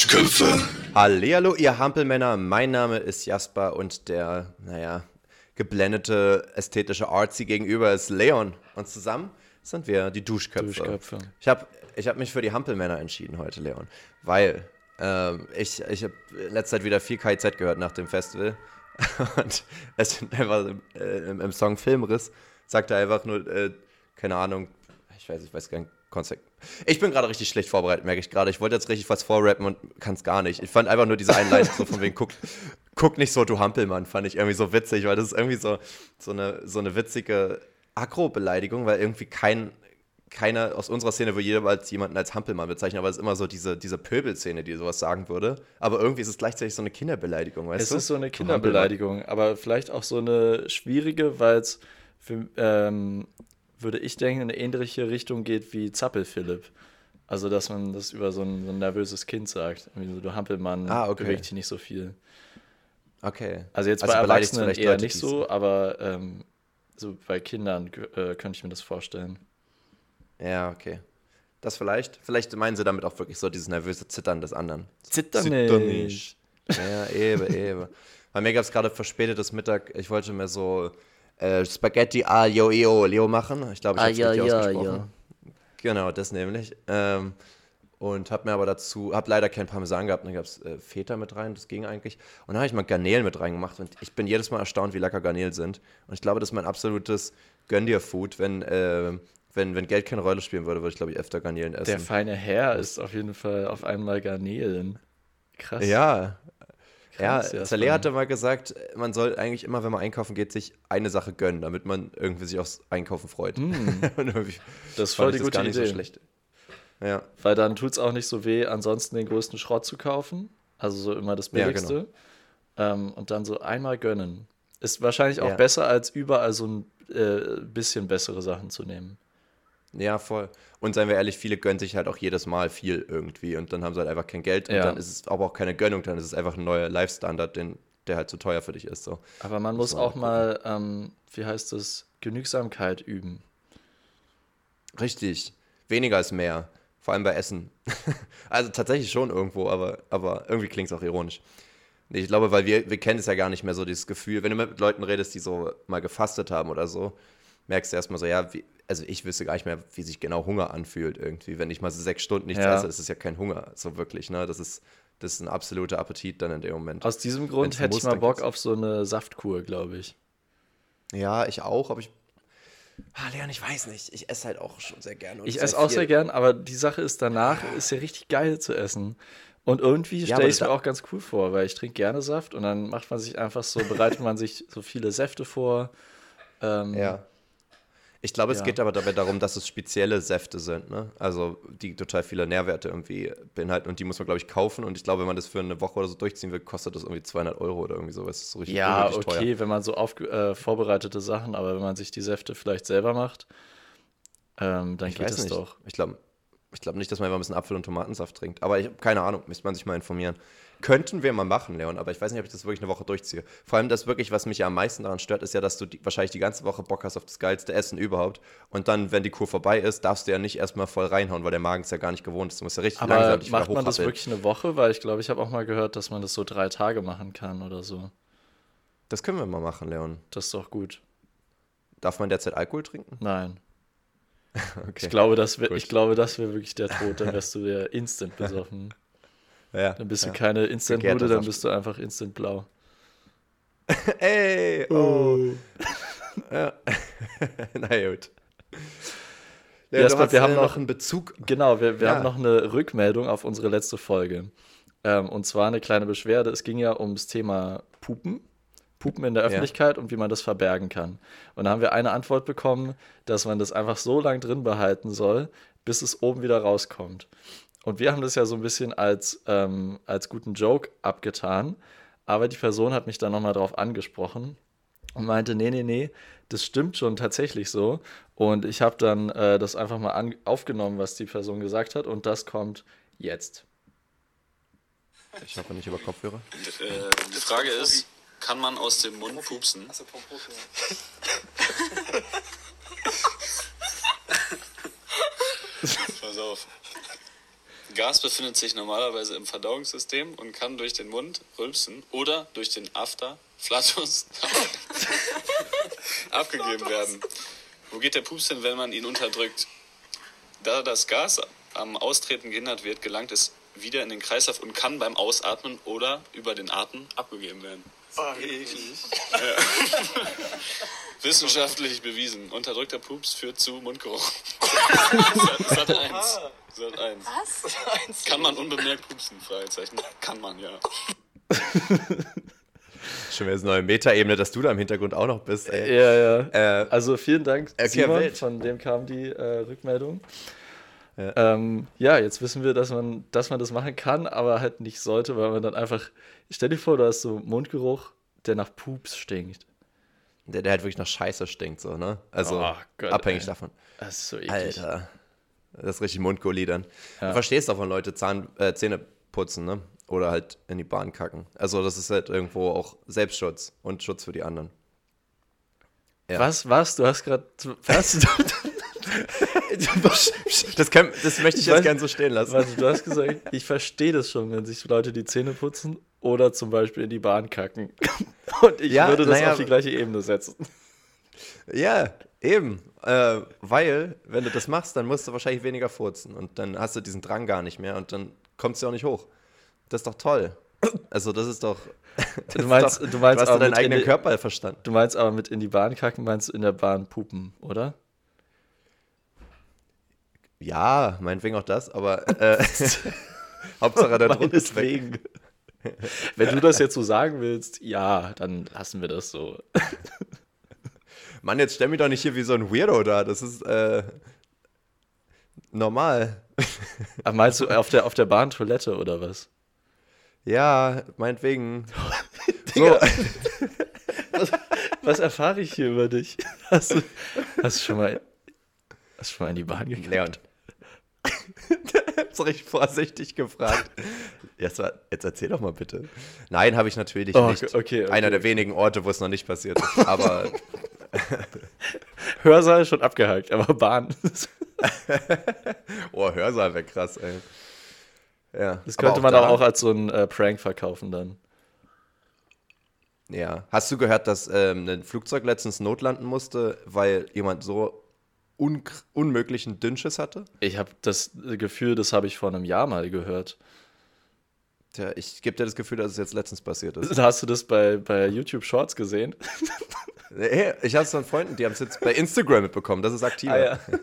Duschköpfe. Hallihallo, ihr Hampelmänner. Mein Name ist Jasper und der, naja, geblendete ästhetische Artsy gegenüber ist Leon. Und zusammen sind wir die Duschköpfe. Duschköpfe. Ich habe ich hab mich für die Hampelmänner entschieden heute, Leon, weil ähm, ich, ich habe in letzter Zeit wieder viel KIZ gehört nach dem Festival. Und es sind einfach im, äh, im, im Song Filmriss sagt er einfach nur, äh, keine Ahnung, ich weiß, ich weiß gar nicht, Konzept. Ich bin gerade richtig schlecht vorbereitet, merke ich gerade. Ich wollte jetzt richtig was vorrappen und kann es gar nicht. Ich fand einfach nur diese Einleitung so von wegen, guck, guck nicht so, du Hampelmann, fand ich irgendwie so witzig, weil das ist irgendwie so, so, eine, so eine witzige Agro-Beleidigung, weil irgendwie kein, keiner aus unserer Szene würde jemals jemanden als Hampelmann bezeichnen, aber es ist immer so diese, diese Pöbelszene, die sowas sagen würde. Aber irgendwie ist es gleichzeitig so eine Kinderbeleidigung, weißt Es du? ist so eine Kinderbeleidigung, aber vielleicht auch so eine schwierige, weil es für, ähm, würde ich denken, in eine ähnliche Richtung geht wie Zappel-Philipp. Also, dass man das über so ein, so ein nervöses Kind sagt. Irgendwie so, du Hampelmann, Ah, okay. bewegt dich nicht so viel. Okay. Also jetzt Also bei Erwachsenen eher Leute, nicht so, aber ähm, so bei Kindern äh, könnte ich mir das vorstellen. Ja, okay. Das vielleicht. Vielleicht meinen sie damit auch wirklich so dieses nervöse Zittern des anderen. Zitter nicht. Ja, eben, eben. Bei mir gab es gerade verspätetes Mittag. Ich wollte mir so äh, Spaghetti aglio e olio machen. Ich glaube, ich habe es ja, richtig ja, ausgesprochen. Genau, das nämlich. Ähm, und habe mir aber dazu, habe leider kein Parmesan gehabt, dann gab es äh, Feta mit rein, das ging eigentlich. Und dann habe ich mal Garnelen mit reingemacht und ich bin jedes Mal erstaunt, wie lecker Garnelen sind. Und ich glaube, das ist mein absolutes Gönn-dir-Food. Wenn, äh, wenn, wenn Geld keine Rolle spielen würde, würde ich, glaube ich, öfter Garnelen essen. Der feine Herr ist auf jeden Fall auf einmal Garnelen. Krass. Ja. Ja, Saleh spannend. hatte mal gesagt, man soll eigentlich immer, wenn man einkaufen geht, sich eine Sache gönnen, damit man irgendwie sich aufs Einkaufen freut. Hm. Das ist fand voll ich die gute gar nicht Idee. so schlecht. Ja, Weil dann tut es auch nicht so weh, ansonsten den größten Schrott zu kaufen. Also so immer das Ja, Billigste. ähm, und dann so einmal gönnen. Ist wahrscheinlich auch Ja. besser, als überall so ein äh, bisschen bessere Sachen zu nehmen. Ja, voll. Und seien wir ehrlich, viele gönnen sich halt auch jedes Mal viel irgendwie und dann haben sie halt einfach kein Geld und Ja. dann ist es aber auch keine Gönnung, dann ist es einfach ein neuer Life-Standard, den, der halt zu teuer für dich ist. So. Aber man muss auch auch mal, ähm, wie heißt es, Genügsamkeit üben. Richtig. Weniger ist mehr. Vor allem bei Essen. also tatsächlich schon irgendwo, aber, aber irgendwie klingt es auch ironisch. Ich glaube, weil wir, wir kennen es ja gar nicht mehr so, dieses Gefühl. Wenn du mit Leuten redest, die so mal gefastet haben oder so, merkst du erstmal so, ja, wie, also ich wüsste gar nicht mehr, wie sich genau Hunger anfühlt irgendwie. Wenn ich mal so sechs Stunden nichts Ja. esse, ist es ja kein Hunger, so wirklich, ne? Das ist, das ist ein absoluter Appetit dann in dem Moment. Aus diesem Grund Wenn's hätte ich muss, mal dann Bock auf so eine Saftkur, glaube ich. Ja, ich auch, aber ich. Ah, Leon, ich weiß nicht. Ich esse halt auch schon sehr gerne. Ich esse auch viel. sehr gern, aber die Sache ist, danach ist ja richtig geil zu essen. Und irgendwie Ja, stelle aber ich es mir auch ganz cool vor, weil ich trinke gerne Saft und dann macht man sich einfach so, bereitet man sich so viele Säfte vor. Ähm, Ja. Ich glaube, es Ja. geht aber dabei darum, dass es spezielle Säfte sind, ne? Also die total viele Nährwerte irgendwie beinhalten und die muss man, glaube ich, kaufen. Und ich glaube, wenn man das für eine Woche oder so durchziehen will, kostet das irgendwie 200 Euro oder irgendwie sowas. Das ist so richtig Ja, okay, wenn man so auf, äh, vorbereitete Sachen, aber wenn man sich die Säfte vielleicht selber macht, ähm, dann Ich geht weiß es nicht. doch. Ich glaube ich glaub nicht, dass man einfach ein bisschen Apfel- und Tomatensaft trinkt. Aber ich habe keine Ahnung, müsste man sich mal informieren. Könnten wir mal machen, Leon, aber ich weiß nicht, ob ich das wirklich eine Woche durchziehe. Vor allem das wirklich, was mich ja am meisten daran stört, ist ja, dass du die, wahrscheinlich die ganze Woche Bock hast auf das geilste Essen überhaupt. Und dann, wenn die Kur vorbei ist, darfst du ja nicht erstmal voll reinhauen, weil der Magen es ja gar nicht gewohnt ist. Du musst ja richtig Aber langsam dich macht man das wirklich eine Woche? Weil ich glaube, ich habe auch mal gehört, dass man das so drei Tage machen kann oder so. Das können wir mal machen, Leon. Das ist doch gut. Darf man derzeit Alkohol trinken? Nein. Okay. Ich glaube, das ich glaube, das wäre wirklich der Tod. Dann wärst du der instant besoffen. Ja. Dann bist du ja. keine instant Bude, dann bist du einfach instant blau. Ey, oh. ja. Na gut. Ja, Jasper, du wir haben noch- einen Bezug. Genau, wir, wir Ja. haben noch eine Rückmeldung auf unsere letzte Folge. Ähm, und zwar eine kleine Beschwerde. Es ging ja ums Thema Pupen. Pupen in der Öffentlichkeit und wie man das verbergen kann. Und da haben wir eine Antwort bekommen, dass man das einfach so lange drin behalten soll, bis es oben wieder rauskommt. Und wir haben das ja so ein bisschen als, ähm, als guten Joke abgetan. Aber die Person hat mich dann nochmal drauf angesprochen und meinte, nee, nee, nee, das stimmt schon tatsächlich so. Und ich habe dann äh, das einfach mal an aufgenommen, was die Person gesagt hat. Und das kommt jetzt. Ich hoffe nicht über Kopfhörer. Äh, die Frage ist, kann man aus dem Mund pupsen? Pass auf. Gas befindet sich normalerweise im Verdauungssystem und kann durch den Mund rülpsen oder durch den After, Flatus, abgegeben werden. Wo geht der Pups hin, wenn man ihn unterdrückt? Da das Gas am Austreten gehindert wird, gelangt es wieder in den Kreislauf und kann beim Ausatmen oder über den Atem abgegeben werden. Wissenschaftlich bewiesen. Unterdrückter Pups führt zu Mundgeruch. Sat 1. Sat 1. Was? Kann man unbemerkt pupsen? Fragezeichen. Kann man, ja. Schon wieder so eine neue Metaebene, dass du da im Hintergrund auch noch bist. Ey. Ja, ja. Äh, Also vielen Dank, Simon, von dem kam die äh, Rückmeldung. Ja. Ähm, ja, jetzt wissen wir, dass man, dass man das machen kann, aber halt nicht sollte, weil man dann einfach. Stell dir vor, du hast so Mundgeruch, der nach Pups stinkt. der, der halt wirklich nach Scheiße stinkt, so, ne? Also Oh Gott, abhängig ey. davon. Das ist so eklig. Alter. Das ist richtig Mundgulli dann. Ja. Du verstehst davon Leute Zahn, äh, Zähne putzen, ne? Oder halt in die Bahn kacken. Also das ist halt irgendwo auch Selbstschutz und Schutz für die anderen. Ja. Was, was? Du hast gerade. Was? Das, kann, das möchte ich Weiß- jetzt gern so stehen lassen. Warte, du hast gesagt, ich verstehe das schon, wenn sich Leute die Zähne putzen oder zum Beispiel in die Bahn kacken. Und ich Ja, würde das naja, auf die gleiche Ebene setzen. Ja, eben. Äh, weil, wenn du das machst, dann musst du wahrscheinlich weniger furzen. Und dann hast du diesen Drang gar nicht mehr und dann kommst du auch nicht hoch. Das ist doch toll. Also, das ist doch. Das Du meinst- doch, du meinst hast aber du deinen mit eigenen in die- Körper verstanden. Du meinst aber mit in die Bahn kacken, meinst du in der Bahn pupen, oder? Ja, meinetwegen auch das, aber äh, Hauptsache der Druck ist weg. Wenn du das jetzt so sagen willst, ja, dann lassen wir das so. Mann, jetzt stell mich doch nicht hier wie so ein Weirdo da. Das ist äh, normal. Ach, meinst du auf der, auf der Bahntoilette oder was? Ja, meinetwegen. Digga. Was, was erfahre ich hier über dich? Hast du, hast du schon mal, hast du schon mal in die Bahn gegangen? Leon. so richtig vorsichtig gefragt. Jetzt, jetzt erzähl doch mal bitte. Nein, habe ich natürlich Oh, nicht. okay, okay. Einer der wenigen Orte, wo es noch nicht passiert ist. Aber Hörsaal schon abgehakt, aber Bahn. oh, Hörsaal wäre krass, ey. Ja. Das könnte man da- auch als so ein äh, Prank verkaufen dann. Ja. Hast du gehört, dass ähm, ein Flugzeug letztens notlanden musste, weil jemand so un unmöglichen Dünnschiss hatte? Ich habe das Gefühl, das habe ich vor einem Jahr mal gehört. Tja, ich gebe dir das Gefühl, dass es jetzt letztens passiert ist. Hast du das bei, bei YouTube Shorts gesehen? Hey, ich habe es von Freunden, die haben es jetzt bei Instagram mitbekommen. Das ist aktiver. Ah, ja.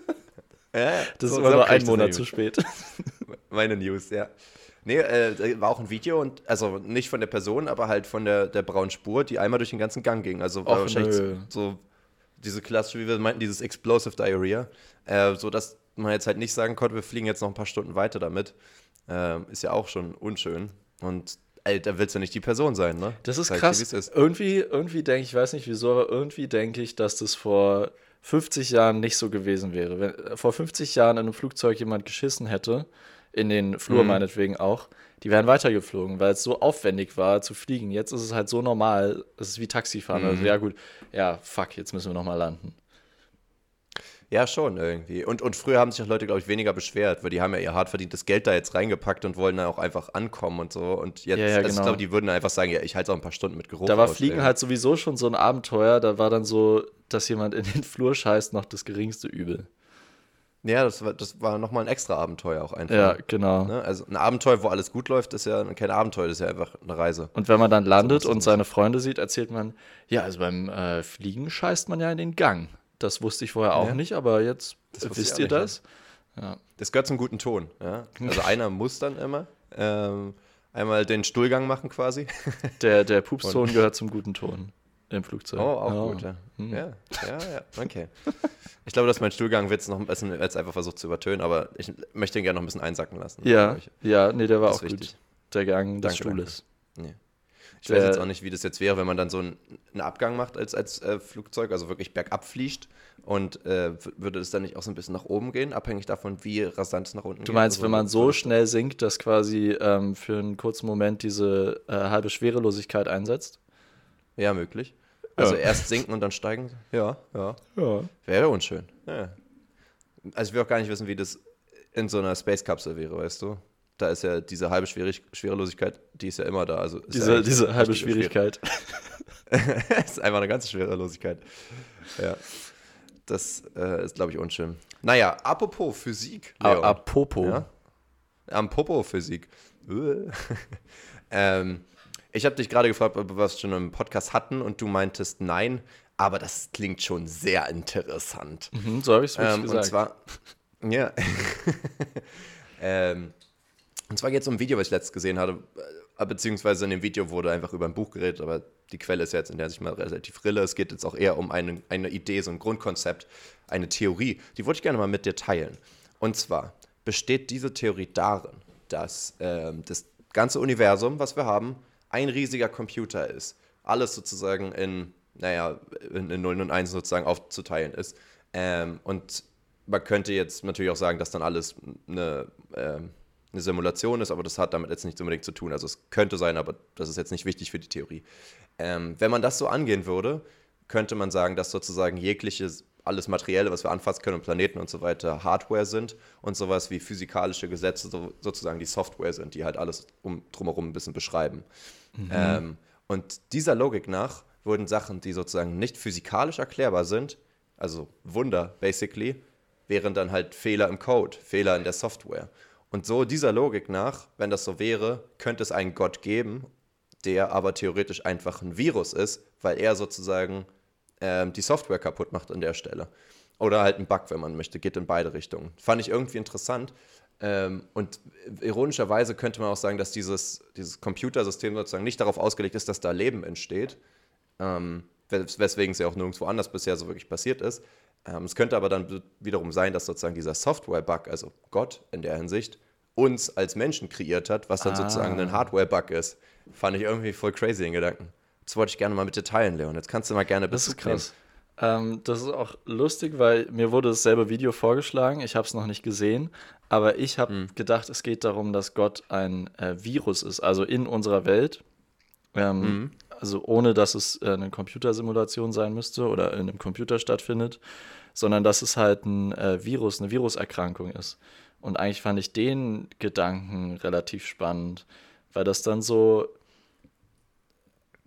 Ja. Das So- ist immer nur ein Monat zu spät. Meine News, ja. Nee, äh, war auch ein Video und also nicht von der Person, aber halt von der, der braunen Spur, die einmal durch den ganzen Gang ging. Also war Och, wahrscheinlich nö. so diese klassische, wie wir meinten, dieses Explosive Diarrhea. Äh, so dass man jetzt halt nicht sagen konnte, wir fliegen jetzt noch ein paar Stunden weiter damit. Ähm, ist ja auch schon unschön. Und ey, da willst du nicht die Person sein, ne? Das ist Sag dir, krass. es ist. Irgendwie, irgendwie denke ich, weiß nicht wieso, aber irgendwie denke ich, dass das vor 50 Jahren nicht so gewesen wäre. Wenn äh, vor 50 Jahren in einem Flugzeug jemand geschissen hätte, in den Flur Mhm. meinetwegen auch, die wären weitergeflogen, weil es so aufwendig war zu fliegen. Jetzt ist es halt so normal, es ist wie Taxifahren. Mhm. Also ja gut, ja, fuck, jetzt müssen wir nochmal landen. Ja, schon irgendwie. Und, und früher haben sich auch Leute, glaube ich, weniger beschwert, weil die haben ja ihr hart verdientes Geld da jetzt reingepackt und wollen dann auch einfach ankommen und so. Und jetzt, Ja, ja, also ich genau. glaube, die würden einfach sagen, ja, ich halte auch ein paar Stunden mit Geruch Da war aus, Fliegen ey. halt sowieso schon so ein Abenteuer. Da war dann so, dass jemand in den Flur scheißt, noch das geringste Übel. Ja, das war, das war nochmal ein extra Abenteuer auch einfach. Ja, genau. Ne? Also ein Abenteuer, wo alles gut läuft, ist ja kein Abenteuer, das ist ja einfach eine Reise. Und wenn man dann landet So und seine Freunde sieht, erzählt man, ja, also beim äh, Fliegen scheißt man ja in den Gang. Das wusste ich vorher auch Ja. nicht, aber jetzt wisst ihr nicht, das. Das gehört zum guten Ton. Ja? Also einer muss dann immer ähm, einmal den Stuhlgang machen quasi. Der, der Pupston gehört zum guten Ton im Flugzeug. Oh, auch Ja. gut, ja. Hm. Ja, ja, ja, okay. Ich glaube, dass mein Stuhlgangwitz noch ein bisschen jetzt einfach versucht zu übertönen, aber ich möchte ihn gerne noch ein bisschen einsacken lassen. Ja, ja, nee, der war auch ist gut. Der Gang des Danke, danke. Stuhles. Nee. Ich Der- weiß jetzt auch nicht, wie das jetzt wäre, wenn man dann so einen, einen Abgang macht als, als äh, Flugzeug, also wirklich bergab fliegt und äh, würde es dann nicht auch so ein bisschen nach oben gehen, abhängig davon, wie rasant es nach unten geht? Du meinst, Also, wenn man so schnell sinkt, dass quasi ähm, für einen kurzen Moment diese äh, halbe Schwerelosigkeit einsetzt? Ja, möglich. Also Ja. erst sinken und dann steigen? Ja, ja. Ja. Wäre unschön. Ja. Also ich will auch gar nicht wissen, wie das in so einer Space-Kapsel wäre, weißt du? da ist ja diese halbe Schwierig Schwerelosigkeit, die ist ja immer da. Also diese, ja diese halbe Schwierigkeit. ist einfach eine ganze Schwerelosigkeit. Ja. Das äh, ist, glaube ich, unschön. Naja, apropos Physik. Leon. Apropos. Ja? Apropos Physik. ähm, ich habe dich gerade gefragt, ob wir was schon im Podcast hatten und du meintest nein, aber das klingt schon sehr interessant. Mhm, so habe ich es ähm, gesagt. Und zwar, ja. ähm, und zwar geht es um ein Video, was ich letztens gesehen hatte, äh, beziehungsweise in dem Video wurde einfach über ein Buch geredet, aber die Quelle ist jetzt in der sich mal relativ rille. Es geht jetzt auch eher um eine, eine Idee, so ein Grundkonzept, eine Theorie. Die wollte ich gerne mal mit dir teilen. Und zwar besteht diese Theorie darin, dass äh, das ganze Universum, was wir haben, ein riesiger Computer ist. Alles sozusagen in, naja, in, in Nullen und Einsen sozusagen aufzuteilen ist. Ähm, und man könnte jetzt natürlich auch sagen, dass dann alles eine, ähm, eine Simulation ist, aber das hat damit jetzt nichts unbedingt zu tun. Also es könnte sein, aber das ist jetzt nicht wichtig für die Theorie. Ähm, wenn man das so angehen würde, könnte man sagen, dass sozusagen jegliches alles Materielle, was wir anfassen können, und Planeten und so weiter, Hardware sind und sowas wie physikalische Gesetze so, sozusagen die Software sind, die halt alles um, drumherum ein bisschen beschreiben. Mhm. Ähm, und dieser Logik nach wurden Sachen, die sozusagen nicht physikalisch erklärbar sind, also Wunder basically, wären dann halt Fehler im Code, Fehler in der Software. Und so dieser Logik nach, wenn das so wäre, könnte es einen Gott geben, der aber theoretisch einfach ein Virus ist, weil er sozusagen ähm, die Software kaputt macht an der Stelle. Oder halt ein Bug, wenn man möchte, geht in beide Richtungen. Fand ich irgendwie interessant. Ähm, und ironischerweise könnte man auch sagen, dass dieses, dieses Computersystem sozusagen nicht darauf ausgelegt ist, dass da Leben entsteht. Ähm, weswegen es ja auch nirgendwo anders bisher so wirklich passiert ist. Ähm, es könnte aber dann wiederum sein, dass sozusagen dieser Software-Bug, also Gott in der Hinsicht, uns als Menschen kreiert hat, was dann ah. sozusagen ein Hardware-Bug ist. Fand ich irgendwie voll crazy in Gedanken. Das wollte ich gerne mal mit dir teilen, Leon. Jetzt kannst du mal gerne Das ist krass. Ähm, das ist auch lustig, weil mir wurde dasselbe Video vorgeschlagen. Ich habe es noch nicht gesehen, aber ich habe hm. gedacht, es geht darum, dass Gott ein äh, Virus ist, also in unserer Welt. Ähm, mhm. Also ohne, dass es äh, eine Computersimulation sein müsste oder in einem Computer stattfindet, sondern dass es halt ein äh, Virus, eine Viruserkrankung ist. Und eigentlich fand ich den Gedanken relativ spannend, weil das dann so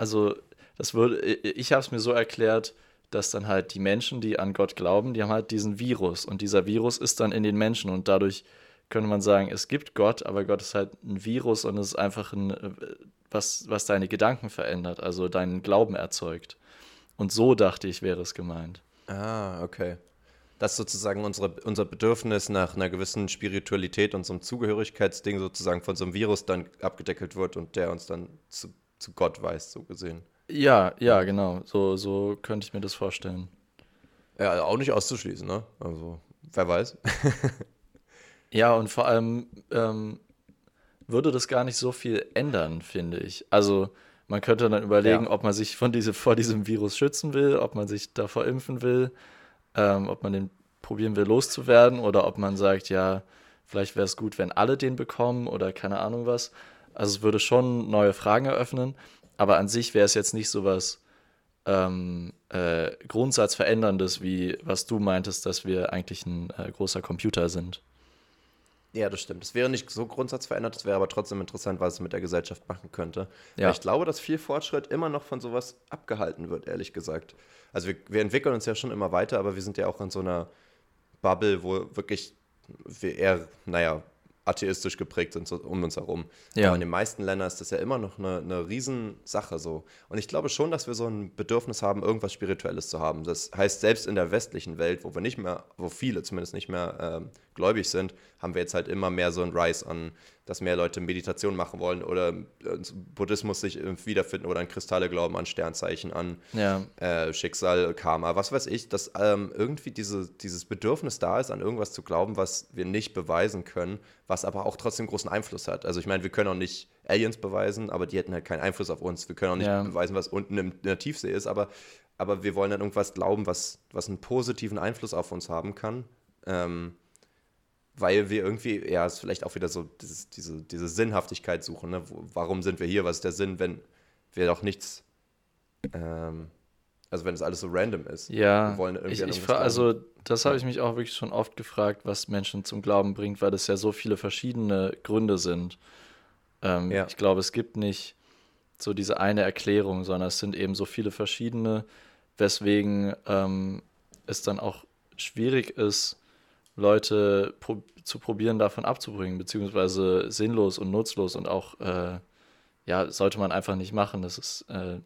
also das würde, ich habe es mir so erklärt, dass dann halt die Menschen, die an Gott glauben, die haben halt diesen Virus und dieser Virus ist dann in den Menschen und dadurch könnte man sagen, es gibt Gott, aber Gott ist halt ein Virus und es ist einfach ein, was, was deine Gedanken verändert, also deinen Glauben erzeugt. Und so dachte ich, wäre es gemeint. Ah, okay. Dass sozusagen unsere, unser Bedürfnis nach einer gewissen Spiritualität und so einem Zugehörigkeitsding sozusagen von so einem Virus dann abgedeckelt wird und der uns dann zu zu Gott weist, so gesehen. Ja, ja, genau. So, so könnte ich mir das vorstellen. Ja, also auch nicht auszuschließen, ne? Also, wer weiß. ja, und vor allem ähm, würde das gar nicht so viel ändern, finde ich. Also, man könnte dann überlegen, ja. ob man sich von diese, vor diesem Virus schützen will, ob man sich davor impfen will, ähm, ob man den probieren will, loszuwerden oder ob man sagt, ja, vielleicht wäre es gut, wenn alle den bekommen oder keine Ahnung was. Also es würde schon neue Fragen eröffnen, aber an sich wäre es jetzt nicht so was ähm, äh, Grundsatzveränderndes, wie was du meintest, dass wir eigentlich ein äh, großer Computer sind. Ja, das stimmt. Es wäre nicht so grundsatzverändert, es wäre aber trotzdem interessant, was es mit der Gesellschaft machen könnte. Ja. Weil ich glaube, dass viel Fortschritt immer noch von sowas abgehalten wird, ehrlich gesagt. Also wir, wir entwickeln uns ja schon immer weiter, aber wir sind ja auch in so einer Bubble, wo wirklich wir eher, naja, atheistisch geprägt sind um uns herum. Ja. Aber in den meisten Ländern ist das ja immer noch eine, eine Riesensache so. Und ich glaube schon, dass wir so ein Bedürfnis haben, irgendwas Spirituelles zu haben. Das heißt, selbst in der westlichen Welt, wo wir nicht mehr, wo viele zumindest nicht mehr äh, gläubig sind, haben wir jetzt halt immer mehr so ein Rise an dass mehr Leute Meditation machen wollen oder äh, Buddhismus sich wiederfinden oder an Kristalle glauben, an Sternzeichen, an ja. äh, Schicksal, Karma, was weiß ich, dass ähm, irgendwie diese, dieses Bedürfnis da ist, an irgendwas zu glauben, was wir nicht beweisen können, was aber auch trotzdem großen Einfluss hat. Also ich meine, wir können auch nicht Aliens beweisen, aber die hätten halt keinen Einfluss auf uns. Wir können auch nicht ja. beweisen, was unten in der Tiefsee ist, aber, aber wir wollen dann irgendwas glauben, was, was einen positiven Einfluss auf uns haben kann. Ähm, weil wir irgendwie, ja, es ist vielleicht auch wieder so dieses, diese, diese Sinnhaftigkeit suchen. Ne? Wo, warum sind wir hier? Was ist der Sinn, wenn wir doch nichts ähm, Also wenn es alles so random ist. Ja, ich, ich also das habe ich mich auch wirklich schon oft gefragt, was Menschen zum Glauben bringt, weil das ja so viele verschiedene Gründe sind. Ähm, ja. Ich glaube, es gibt nicht so diese eine Erklärung, sondern es sind eben so viele verschiedene, weswegen ähm, es dann auch schwierig ist, Leute pro zu probieren, davon abzubringen, beziehungsweise sinnlos und nutzlos und auch, äh, ja, sollte man einfach nicht machen. Das ist, äh,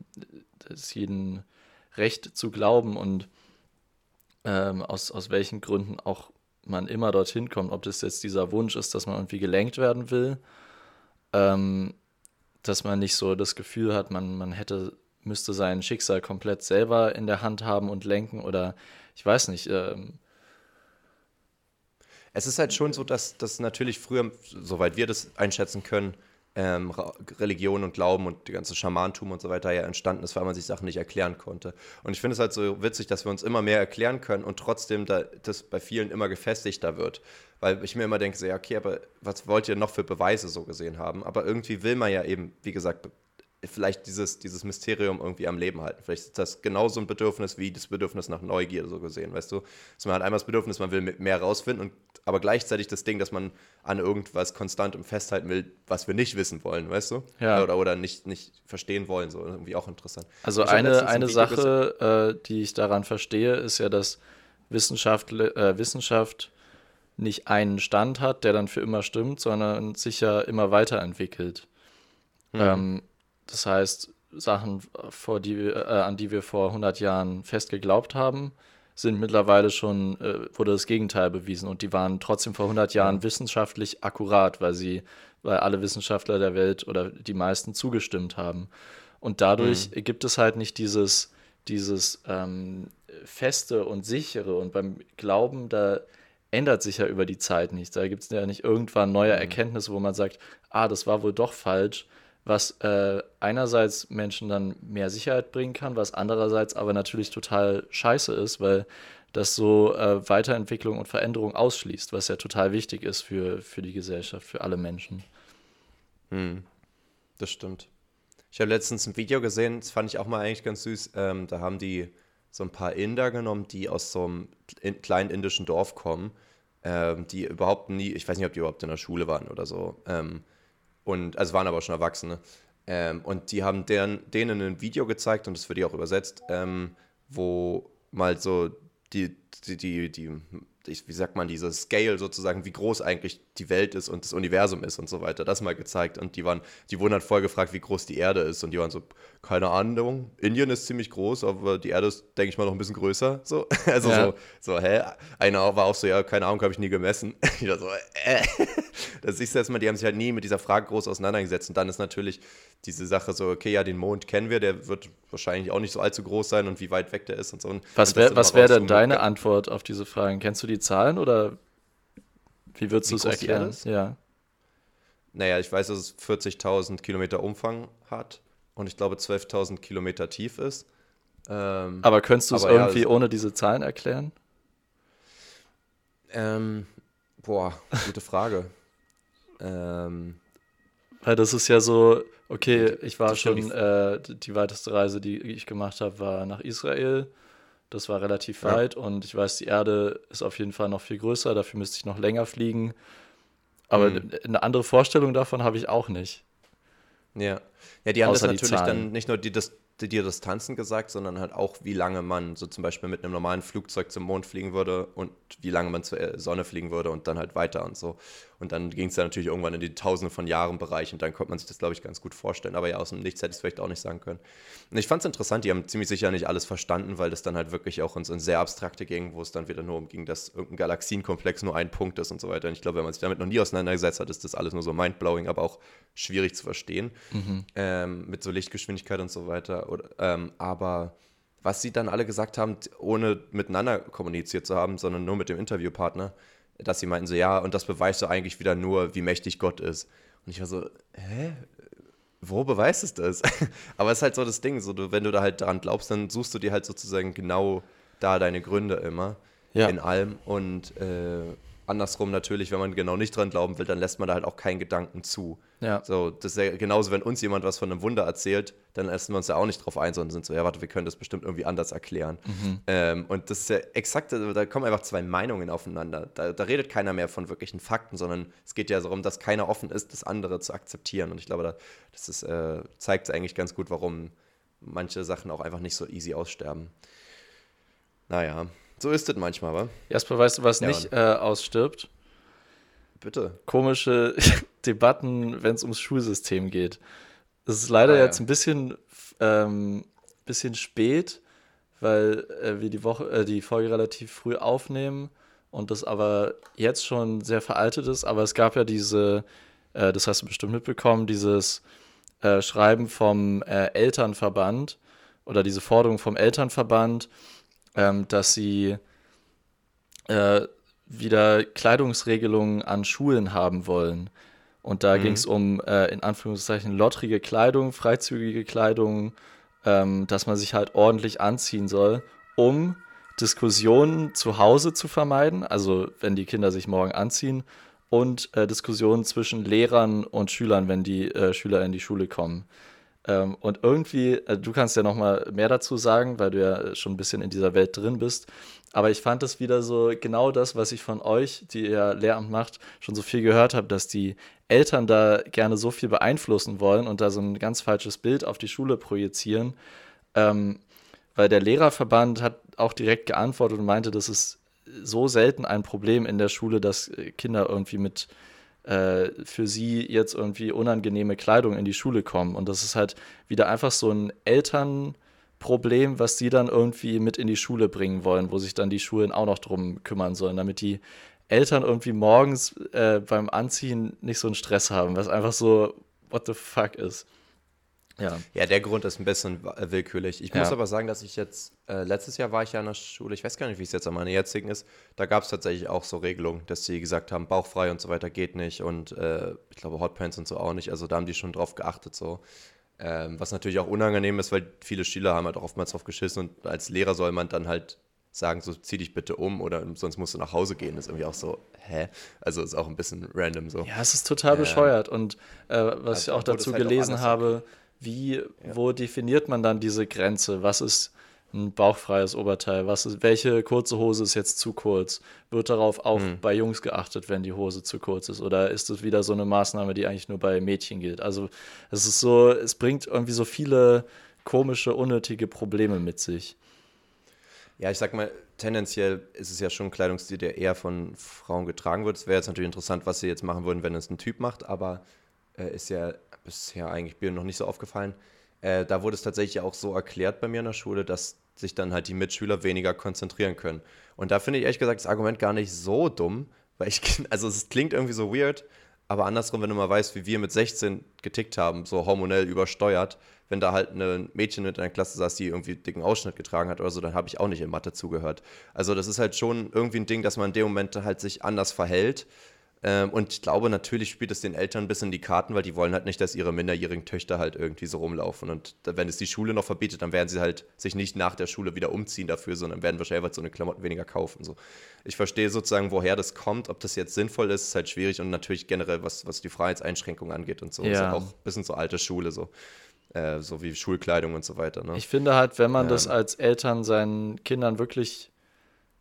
das ist jedem Recht zu glauben und ähm, aus, aus welchen Gründen auch man immer dorthin kommt, ob das jetzt dieser Wunsch ist, dass man irgendwie gelenkt werden will, ähm, dass man nicht so das Gefühl hat, man, man hätte, müsste sein Schicksal komplett selber in der Hand haben und lenken oder ich weiß nicht, ähm, es ist halt schon so, dass, dass natürlich früher, soweit wir das einschätzen können, ähm, Religion und Glauben und die ganze Schamantum und so weiter ja entstanden ist, weil man sich Sachen nicht erklären konnte. Und ich finde es halt so witzig, dass wir uns immer mehr erklären können und trotzdem da, das bei vielen immer gefestigter wird. Weil ich mir immer denke, so, ja, okay, aber was wollt ihr noch für Beweise so gesehen haben? Aber irgendwie will man ja eben, wie gesagt, vielleicht dieses, dieses Mysterium irgendwie am Leben halten. Vielleicht ist das genauso ein Bedürfnis wie das Bedürfnis nach Neugier so gesehen, weißt du? Dass man hat einmal das Bedürfnis, man will mehr rausfinden, und, aber gleichzeitig das Ding, dass man an irgendwas konstant und festhalten will, was wir nicht wissen wollen, weißt du? Ja. Oder, oder nicht, nicht verstehen wollen, so irgendwie auch interessant. Also ich eine, eine Sache, äh, die ich daran verstehe, ist ja, dass Wissenschaft, äh, Wissenschaft nicht einen Stand hat, der dann für immer stimmt, sondern sich ja immer weiterentwickelt. Mhm. Ähm, das heißt, Sachen, vor die, äh, an die wir vor 100 Jahren fest geglaubt haben, sind mittlerweile schon, äh, wurde das Gegenteil bewiesen und die waren trotzdem vor 100 Jahren wissenschaftlich akkurat, weil sie, weil alle Wissenschaftler der Welt oder die meisten zugestimmt haben. Und dadurch mhm. gibt es halt nicht dieses, dieses ähm, feste und sichere und beim Glauben, da ändert sich ja über die Zeit nichts. Da gibt es ja nicht irgendwann neue mhm. Erkenntnisse, wo man sagt, ah, das war wohl doch falsch was äh, einerseits Menschen dann mehr Sicherheit bringen kann, was andererseits aber natürlich total scheiße ist, weil das so äh, Weiterentwicklung und Veränderung ausschließt, was ja total wichtig ist für, für die Gesellschaft, für alle Menschen. Hm, das stimmt. Ich habe letztens ein Video gesehen, das fand ich auch mal eigentlich ganz süß. Ähm, da haben die so ein paar Inder genommen, die aus so einem in, kleinen indischen Dorf kommen, ähm, die überhaupt nie, ich weiß nicht, ob die überhaupt in der Schule waren oder so. Ähm, und, also waren aber schon Erwachsene. Ähm, und die haben deren, denen ein Video gezeigt, und das wird die auch übersetzt, ähm, wo mal so die, die, die, die wie sagt man, diese Scale sozusagen, wie groß eigentlich die Welt ist und das Universum ist und so weiter, das mal gezeigt. Und die waren, die wurden halt voll gefragt, wie groß die Erde ist. Und die waren so, keine Ahnung, Indien ist ziemlich groß, aber die Erde ist, denke ich mal, noch ein bisschen größer. So, also ja. so, so, hä? Einer war auch so, ja, keine Ahnung, habe ich nie gemessen. Ich war so, äh. Das siehst du erstmal, die haben sich halt nie mit dieser Frage groß auseinandergesetzt. Und dann ist natürlich diese Sache so, okay, ja, den Mond kennen wir, der wird wahrscheinlich auch nicht so allzu groß sein und wie weit weg der ist und so. Was wäre wär denn deine Antwort auf diese Fragen? Kennst du die Zahlen oder wie würdest du es erklären? Ja. Naja, ich weiß, dass es 40.000 Kilometer Umfang hat und ich glaube 12.000 Kilometer tief ist. Ähm, aber könntest du es irgendwie ja, ohne diese Zahlen erklären? Ähm, boah, gute Frage. ähm, Weil das ist ja so, okay, ich war schon, die, äh, die weiteste Reise, die ich gemacht habe, war nach Israel. Das war relativ ja. weit und ich weiß, die Erde ist auf jeden Fall noch viel größer, dafür müsste ich noch länger fliegen. Aber mhm. eine andere Vorstellung davon habe ich auch nicht. Ja. Ja, die haben Außer das natürlich dann nicht nur die, das, die, die Distanzen gesagt, sondern halt auch, wie lange man so zum Beispiel mit einem normalen Flugzeug zum Mond fliegen würde und wie lange man zur äh, Sonne fliegen würde und dann halt weiter und so. Und dann ging es dann natürlich irgendwann in die Tausende von Jahren Bereich und dann konnte man sich das, glaube ich, ganz gut vorstellen. Aber ja, aus dem Nichts hätte ich es vielleicht auch nicht sagen können. Und ich fand es interessant, die haben ziemlich sicher nicht alles verstanden, weil das dann halt wirklich auch in so sehr abstrakte ging, wo es dann wieder nur umging, dass irgendein Galaxienkomplex nur ein Punkt ist und so weiter. Und ich glaube, wenn man sich damit noch nie auseinandergesetzt hat, ist das alles nur so mindblowing, aber auch schwierig zu verstehen. Mhm. Ähm, mit so Lichtgeschwindigkeit und so weiter. Oder, ähm, aber was sie dann alle gesagt haben, ohne miteinander kommuniziert zu haben, sondern nur mit dem Interviewpartner, dass sie meinten so, ja, und das beweist so eigentlich wieder nur, wie mächtig Gott ist. Und ich war so, hä? Wo beweist es das? Aber es ist halt so das Ding, so, du, wenn du da halt dran glaubst, dann suchst du dir halt sozusagen genau da deine Gründe immer ja. in allem. Und äh, andersrum natürlich, wenn man genau nicht dran glauben will, dann lässt man da halt auch keinen Gedanken zu. Ja. So, das ist ja genauso, wenn uns jemand was von einem Wunder erzählt, dann lassen wir uns ja auch nicht drauf ein, sondern sind so, ja, warte, wir können das bestimmt irgendwie anders erklären. Mhm. Ähm, und das ist ja exakt, also da kommen einfach zwei Meinungen aufeinander. Da, da, redet keiner mehr von wirklichen Fakten, sondern es geht ja darum, dass keiner offen ist, das andere zu akzeptieren. Und ich glaube, da, das ist, äh, zeigt eigentlich ganz gut, warum manche Sachen auch einfach nicht so easy aussterben. Naja, so ist es manchmal, wa? Jasper, weißt du, was ja, nicht äh, ausstirbt? Bitte. Komische Debatten, wenn es ums Schulsystem geht. Es ist leider ah, ja. jetzt ein bisschen, ähm, bisschen spät, weil äh, wir die, Woche, äh, die Folge relativ früh aufnehmen und das aber jetzt schon sehr veraltet ist. Aber es gab ja diese, äh, das hast du bestimmt mitbekommen, dieses äh, Schreiben vom äh, Elternverband oder diese Forderung vom Elternverband, ähm, dass sie äh, wieder Kleidungsregelungen an Schulen haben wollen. Und da mhm. ging es um, äh, in Anführungszeichen, lottrige Kleidung, freizügige Kleidung, ähm, dass man sich halt ordentlich anziehen soll, um Diskussionen zu Hause zu vermeiden, also wenn die Kinder sich morgen anziehen, und äh, Diskussionen zwischen Lehrern und Schülern, wenn die äh, Schüler in die Schule kommen. Ähm, und irgendwie, äh, du kannst ja noch mal mehr dazu sagen, weil du ja schon ein bisschen in dieser Welt drin bist. Aber ich fand es wieder so genau das, was ich von euch, die ihr Lehramt macht, schon so viel gehört habe, dass die Eltern da gerne so viel beeinflussen wollen und da so ein ganz falsches Bild auf die Schule projizieren. Ähm, weil der Lehrerverband hat auch direkt geantwortet und meinte, das ist so selten ein Problem in der Schule, dass Kinder irgendwie mit äh, für sie jetzt irgendwie unangenehme Kleidung in die Schule kommen. Und das ist halt wieder einfach so ein Elternproblem, was sie dann irgendwie mit in die Schule bringen wollen, wo sich dann die Schulen auch noch drum kümmern sollen, damit die Eltern irgendwie morgens äh, beim Anziehen nicht so einen Stress haben, was einfach so, what the fuck ist. Ja. ja, der Grund ist ein bisschen willkürlich. Ich ja. muss aber sagen, dass ich jetzt, äh, letztes Jahr war ich ja in der Schule, ich weiß gar nicht, wie es jetzt an meiner jetzigen ist, da gab es tatsächlich auch so Regelungen, dass sie gesagt haben, bauchfrei und so weiter geht nicht und äh, ich glaube Hotpants und so auch nicht. Also da haben die schon drauf geachtet so. Ähm, was natürlich auch unangenehm ist, weil viele Schüler haben halt auch oftmals drauf geschissen und als Lehrer soll man dann halt sagen, so zieh dich bitte um oder sonst musst du nach Hause gehen. Das ist irgendwie auch so, hä? Also ist auch ein bisschen random so. Ja, es ist total äh, bescheuert und äh, was also, ich auch dazu halt gelesen auch habe, wie, ja. wo definiert man dann diese Grenze? Was ist ein bauchfreies Oberteil? Was ist, welche kurze Hose ist jetzt zu kurz? Wird darauf auch mhm. bei Jungs geachtet, wenn die Hose zu kurz ist? Oder ist es wieder so eine Maßnahme, die eigentlich nur bei Mädchen gilt? Also es ist so, es bringt irgendwie so viele komische, unnötige Probleme mit sich. Ja, ich sag mal, tendenziell ist es ja schon ein Kleidungsstil, der eher von Frauen getragen wird. Es wäre jetzt natürlich interessant, was sie jetzt machen würden, wenn es ein Typ macht, aber äh, ist ja bisher eigentlich mir noch nicht so aufgefallen. Äh, da wurde es tatsächlich auch so erklärt bei mir in der Schule, dass sich dann halt die Mitschüler weniger konzentrieren können. Und da finde ich ehrlich gesagt das Argument gar nicht so dumm, weil ich, also es klingt irgendwie so weird, aber andersrum, wenn du mal weißt, wie wir mit 16 getickt haben, so hormonell übersteuert, wenn da halt ein Mädchen in der Klasse saß, die irgendwie dicken Ausschnitt getragen hat oder so, dann habe ich auch nicht in Mathe zugehört. Also das ist halt schon irgendwie ein Ding, dass man in dem Moment halt sich anders verhält ähm, und ich glaube, natürlich spielt es den Eltern ein bisschen die Karten, weil die wollen halt nicht, dass ihre minderjährigen Töchter halt irgendwie so rumlaufen. Und wenn es die Schule noch verbietet, dann werden sie halt sich nicht nach der Schule wieder umziehen dafür, sondern werden wahrscheinlich so eine Klamotten weniger kaufen. So. Ich verstehe sozusagen, woher das kommt, ob das jetzt sinnvoll ist, ist halt schwierig und natürlich generell, was, was die Freiheitseinschränkungen angeht und so. Ja. Ist auch ein bisschen so alte Schule so. Äh, so wie Schulkleidung und so weiter. Ne? Ich finde halt, wenn man ähm, das als Eltern seinen Kindern wirklich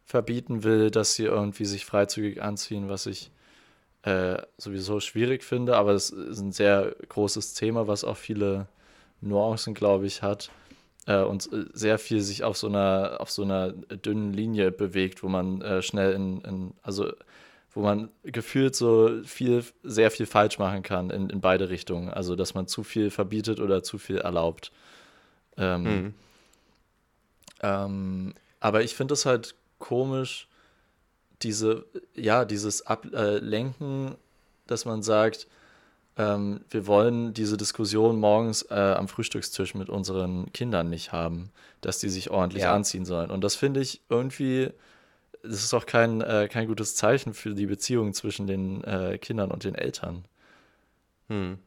verbieten will, dass sie irgendwie sich freizügig anziehen, was ich äh, sowieso schwierig finde, aber es ist ein sehr großes Thema, was auch viele Nuancen, glaube ich, hat äh, und sehr viel sich auf so einer auf so einer dünnen Linie bewegt, wo man äh, schnell in, in, also wo man gefühlt so viel, sehr viel falsch machen kann in, in beide Richtungen. Also dass man zu viel verbietet oder zu viel erlaubt. Ähm, mhm. ähm, aber ich finde es halt komisch, diese, ja, dieses Ablenken, dass man sagt, ähm, wir wollen diese Diskussion morgens äh, am Frühstückstisch mit unseren Kindern nicht haben, dass die sich ordentlich ja. anziehen sollen. Und das finde ich irgendwie, das ist auch kein, äh, kein gutes Zeichen für die Beziehung zwischen den äh, Kindern und den Eltern. Hm.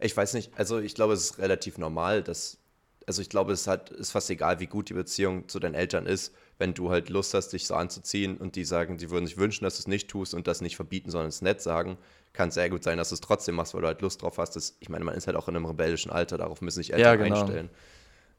Ich weiß nicht, also ich glaube, es ist relativ normal, dass also ich glaube, es hat, ist fast egal, wie gut die Beziehung zu deinen Eltern ist, wenn du halt Lust hast, dich so anzuziehen und die sagen, sie würden sich wünschen, dass du es nicht tust und das nicht verbieten, sondern es nett sagen, kann es sehr gut sein, dass du es trotzdem machst, weil du halt Lust drauf hast. Das, ich meine, man ist halt auch in einem rebellischen Alter, darauf müssen sich Eltern ja, genau. einstellen.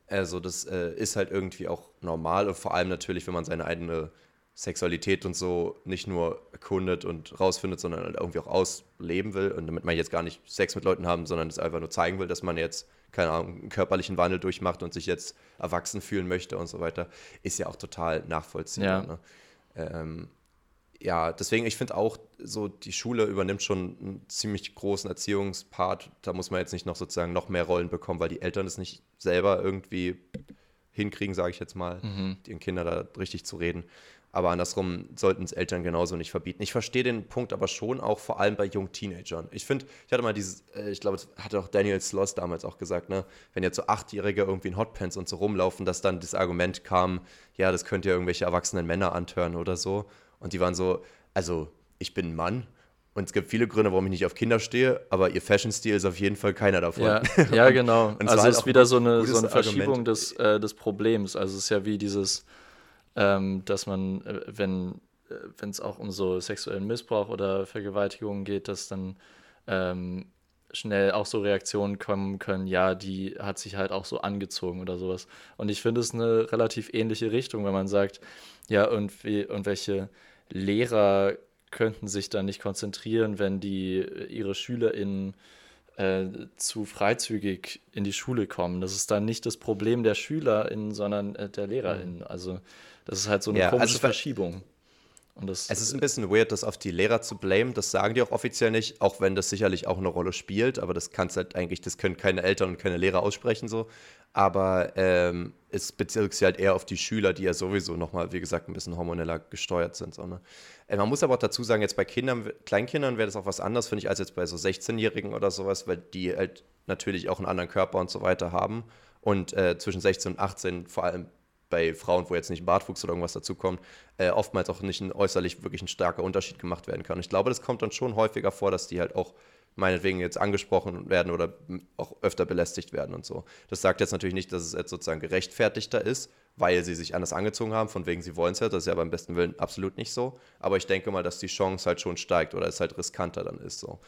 Also das äh, ist halt irgendwie auch normal und vor allem natürlich, wenn man seine eigene Sexualität und so nicht nur erkundet und rausfindet, sondern halt irgendwie auch ausleben will. Und damit man jetzt gar nicht Sex mit Leuten haben, sondern es einfach nur zeigen will, dass man jetzt, keine Ahnung, einen körperlichen Wandel durchmacht und sich jetzt erwachsen fühlen möchte und so weiter, ist ja auch total nachvollziehbar. Ja, ne? ähm, ja deswegen, ich finde auch, so die Schule übernimmt schon einen ziemlich großen Erziehungspart. Da muss man jetzt nicht noch sozusagen noch mehr Rollen bekommen, weil die Eltern es nicht selber irgendwie hinkriegen, sage ich jetzt mal, mhm. den Kindern da richtig zu reden. Aber andersrum sollten es Eltern genauso nicht verbieten. Ich verstehe den Punkt aber schon auch vor allem bei jungen Teenagern. Ich finde, ich hatte mal dieses, äh, ich glaube, das hatte auch Daniel Sloss damals auch gesagt, ne, wenn jetzt so Achtjährige irgendwie in Hotpants und so rumlaufen, dass dann das Argument kam, ja, das könnt ihr irgendwelche erwachsenen Männer antören oder so. Und die waren so, also ich bin ein Mann und es gibt viele Gründe, warum ich nicht auf Kinder stehe, aber ihr Fashion-Stil ist auf jeden Fall keiner davon. Ja, ja genau. also es halt ist wieder so eine, so eine Verschiebung des, äh, des Problems. Also es ist ja wie dieses ähm, dass man, äh, wenn äh, wenn es auch um so sexuellen Missbrauch oder Vergewaltigungen geht, dass dann ähm, schnell auch so Reaktionen kommen können, ja, die hat sich halt auch so angezogen oder sowas. Und ich finde es eine relativ ähnliche Richtung, wenn man sagt, ja, irgendwie, irgendwelche Lehrer könnten sich dann nicht konzentrieren, wenn die äh, ihre SchülerInnen äh, zu freizügig in die Schule kommen. Das ist dann nicht das Problem der SchülerInnen, sondern äh, der LehrerInnen. Mhm. Also das ist halt so eine ja, komische also Verschiebung. Das, es ist ein bisschen weird, das auf die Lehrer zu blamen. Das sagen die auch offiziell nicht, auch wenn das sicherlich auch eine Rolle spielt. Aber das kannst halt eigentlich, das können keine Eltern und keine Lehrer aussprechen so. Aber ähm, es bezieht sich halt eher auf die Schüler, die ja sowieso nochmal, wie gesagt, ein bisschen hormoneller gesteuert sind. So, ne? äh, man muss aber auch dazu sagen, jetzt bei Kindern, Kleinkindern wäre das auch was anderes, finde ich, als jetzt bei so 16-Jährigen oder sowas, weil die halt natürlich auch einen anderen Körper und so weiter haben. Und äh, zwischen 16 und 18 vor allem bei Frauen, wo jetzt nicht ein Bartwuchs oder irgendwas dazukommt, äh, oftmals auch nicht ein, äußerlich wirklich ein starker Unterschied gemacht werden kann. Ich glaube, das kommt dann schon häufiger vor, dass die halt auch meinetwegen jetzt angesprochen werden oder auch öfter belästigt werden und so. Das sagt jetzt natürlich nicht, dass es jetzt sozusagen gerechtfertigter ist, weil sie sich anders angezogen haben, von wegen sie wollen es ja, das ist ja beim besten Willen absolut nicht so. Aber ich denke mal, dass die Chance halt schon steigt oder es halt riskanter dann ist so.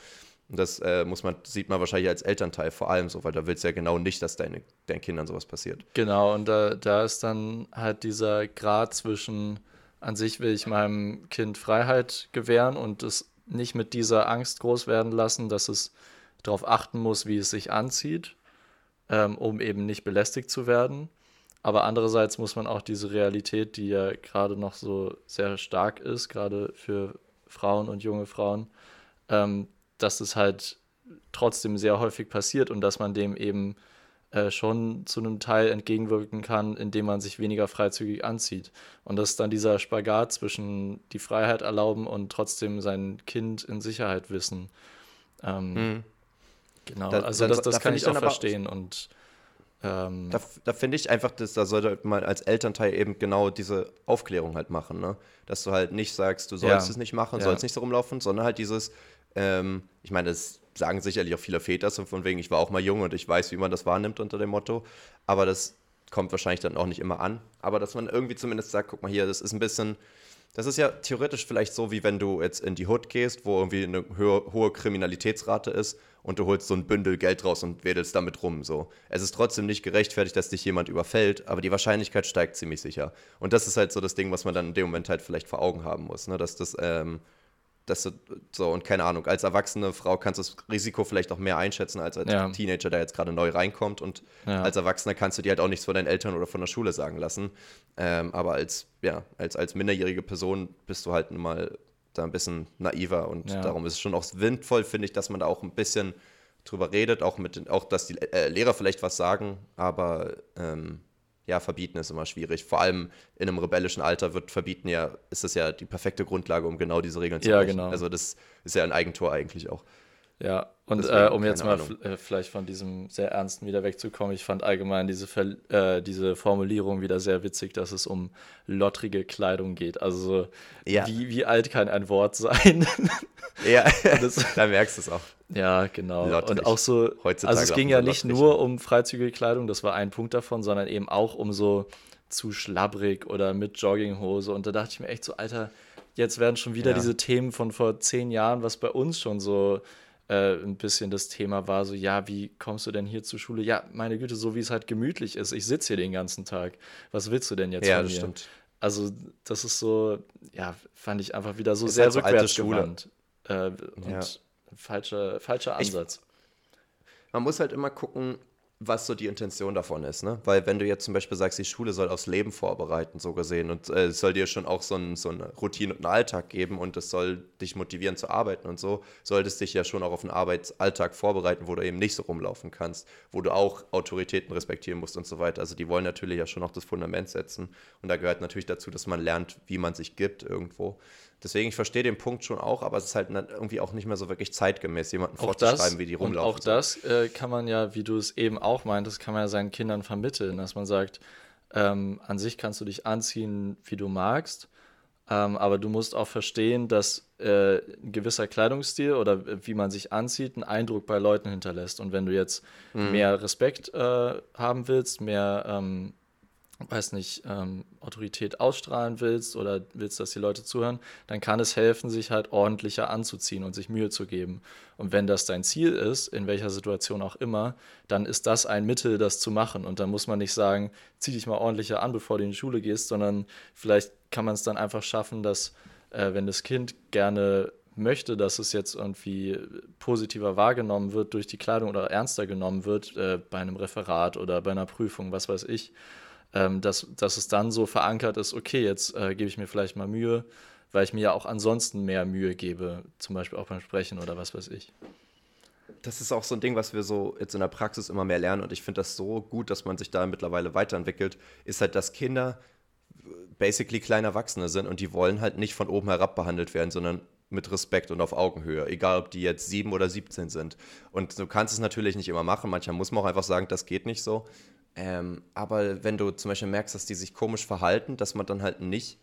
Und das äh, muss man, sieht man wahrscheinlich als Elternteil vor allem so, weil da willst du ja genau nicht, dass deine, deinen Kindern sowas passiert. Genau, und da, da ist dann halt dieser Grad zwischen, an sich will ich meinem Kind Freiheit gewähren und es nicht mit dieser Angst groß werden lassen, dass es darauf achten muss, wie es sich anzieht, ähm, um eben nicht belästigt zu werden. Aber andererseits muss man auch diese Realität, die ja gerade noch so sehr stark ist, gerade für Frauen und junge Frauen, ähm, dass es halt trotzdem sehr häufig passiert und dass man dem eben äh, schon zu einem Teil entgegenwirken kann, indem man sich weniger freizügig anzieht. Und das ist dann dieser Spagat zwischen die Freiheit erlauben und trotzdem sein Kind in Sicherheit wissen. Ähm, mhm. Genau, da, also das, das da kann ich auch verstehen und ähm, da, da finde ich einfach, dass da sollte man als Elternteil eben genau diese Aufklärung halt machen, ne? Dass du halt nicht sagst, du sollst ja. es nicht machen, ja. sollst nicht so rumlaufen, sondern halt dieses, ähm, ich meine, das sagen sicherlich auch viele Väter, so von wegen, ich war auch mal jung und ich weiß, wie man das wahrnimmt unter dem Motto. Aber das kommt wahrscheinlich dann auch nicht immer an. Aber dass man irgendwie zumindest sagt, guck mal hier, das ist ein bisschen, das ist ja theoretisch vielleicht so, wie wenn du jetzt in die Hood gehst, wo irgendwie eine hohe, Kriminalitätsrate ist und du holst so ein Bündel Geld raus und wedelst damit rum. So. Es ist trotzdem nicht gerechtfertigt, dass dich jemand überfällt, aber die Wahrscheinlichkeit steigt ziemlich sicher. Und das ist halt so das Ding, was man dann in dem Moment halt vielleicht vor Augen haben muss, ne? dass das ähm, dass du, so, und keine Ahnung, als erwachsene Frau kannst du das Risiko vielleicht auch mehr einschätzen als als ja. Teenager, der jetzt gerade neu reinkommt. Und ja. als Erwachsener kannst du dir halt auch nichts von deinen Eltern oder von der Schule sagen lassen. Ähm, aber als, ja, als, als minderjährige Person bist du halt mal da ein bisschen naiver und ja. darum ist es schon auch sinnvoll, finde ich, dass man da auch ein bisschen drüber redet, auch mit den, auch dass die äh, Lehrer vielleicht was sagen, aber ähm, ja, verbieten ist immer schwierig. Vor allem in einem rebellischen Alter wird verbieten ja, ist das ja die perfekte Grundlage, um genau diese Regeln zu ja, brechen. Genau. Also das ist ja ein Eigentor eigentlich auch. Ja, und Deswegen, äh, um jetzt mal äh, vielleicht von diesem sehr ernsten wieder wegzukommen, ich fand allgemein diese, Ver äh, diese Formulierung wieder sehr witzig, dass es um lottrige Kleidung geht. Also ja. wie, wie alt kann ein Wort sein? ja, das, da merkst du es auch. Ja, genau. Lottrig. Und auch so, Heutzutage also es ging ja nicht nur um freizügige Kleidung, das war ein Punkt davon, sondern eben auch um so zu schlabbrig oder mit Jogginghose. Und da dachte ich mir echt so, Alter, jetzt werden schon wieder ja. diese Themen von vor zehn Jahren, was bei uns schon so äh, ein bisschen das Thema war, so, ja, wie kommst du denn hier zur Schule? Ja, meine Güte, so wie es halt gemütlich ist. Ich sitze hier den ganzen Tag. Was willst du denn jetzt ja, von mir? Ja, stimmt. Also, das ist so, ja, fand ich einfach wieder so ist sehr halt so rückwärtsgewandt. Äh, und ja. falscher, falscher Ansatz. Ich, man muss halt immer gucken, was so die Intention davon ist, ne? Weil wenn du jetzt zum Beispiel sagst, die Schule soll aufs Leben vorbereiten, so gesehen, und äh, es soll dir schon auch so, ein, so eine Routine und einen Alltag geben und es soll dich motivieren zu arbeiten und so, solltest dich ja schon auch auf einen Arbeitsalltag vorbereiten, wo du eben nicht so rumlaufen kannst, wo du auch Autoritäten respektieren musst und so weiter. Also die wollen natürlich ja schon auch das Fundament setzen und da gehört natürlich dazu, dass man lernt, wie man sich gibt irgendwo. Deswegen, ich verstehe den Punkt schon auch, aber es ist halt irgendwie auch nicht mehr so wirklich zeitgemäß, jemanden auch vorzuschreiben, das, wie die rumlaufen. Und auch das äh, kann man ja, wie du es eben auch meintest, kann man ja seinen Kindern vermitteln, dass man sagt, ähm, an sich kannst du dich anziehen, wie du magst, ähm, aber du musst auch verstehen, dass äh, ein gewisser Kleidungsstil oder wie man sich anzieht, einen Eindruck bei Leuten hinterlässt. Und wenn du jetzt mhm. mehr Respekt äh, haben willst, mehr ähm, weiß nicht, ähm, Autorität ausstrahlen willst oder willst, dass die Leute zuhören, dann kann es helfen, sich halt ordentlicher anzuziehen und sich Mühe zu geben. Und wenn das dein Ziel ist, in welcher Situation auch immer, dann ist das ein Mittel, das zu machen. Und dann muss man nicht sagen, zieh dich mal ordentlicher an, bevor du in die Schule gehst, sondern vielleicht kann man es dann einfach schaffen, dass, äh, wenn das Kind gerne möchte, dass es jetzt irgendwie positiver wahrgenommen wird durch die Kleidung oder ernster genommen wird äh, bei einem Referat oder bei einer Prüfung, was weiß ich, ähm, dass, dass es dann so verankert ist, okay, jetzt äh, gebe ich mir vielleicht mal Mühe, weil ich mir ja auch ansonsten mehr Mühe gebe, zum Beispiel auch beim Sprechen oder was weiß ich. Das ist auch so ein Ding, was wir so jetzt in der Praxis immer mehr lernen und ich finde das so gut, dass man sich da mittlerweile weiterentwickelt, ist halt, dass Kinder basically kleine Erwachsene sind und die wollen halt nicht von oben herab behandelt werden, sondern mit Respekt und auf Augenhöhe, egal ob die jetzt sieben oder 17 sind. Und du kannst es natürlich nicht immer machen, manchmal muss man auch einfach sagen, das geht nicht so. Ähm, aber wenn du zum Beispiel merkst, dass die sich komisch verhalten, dass man dann halt nicht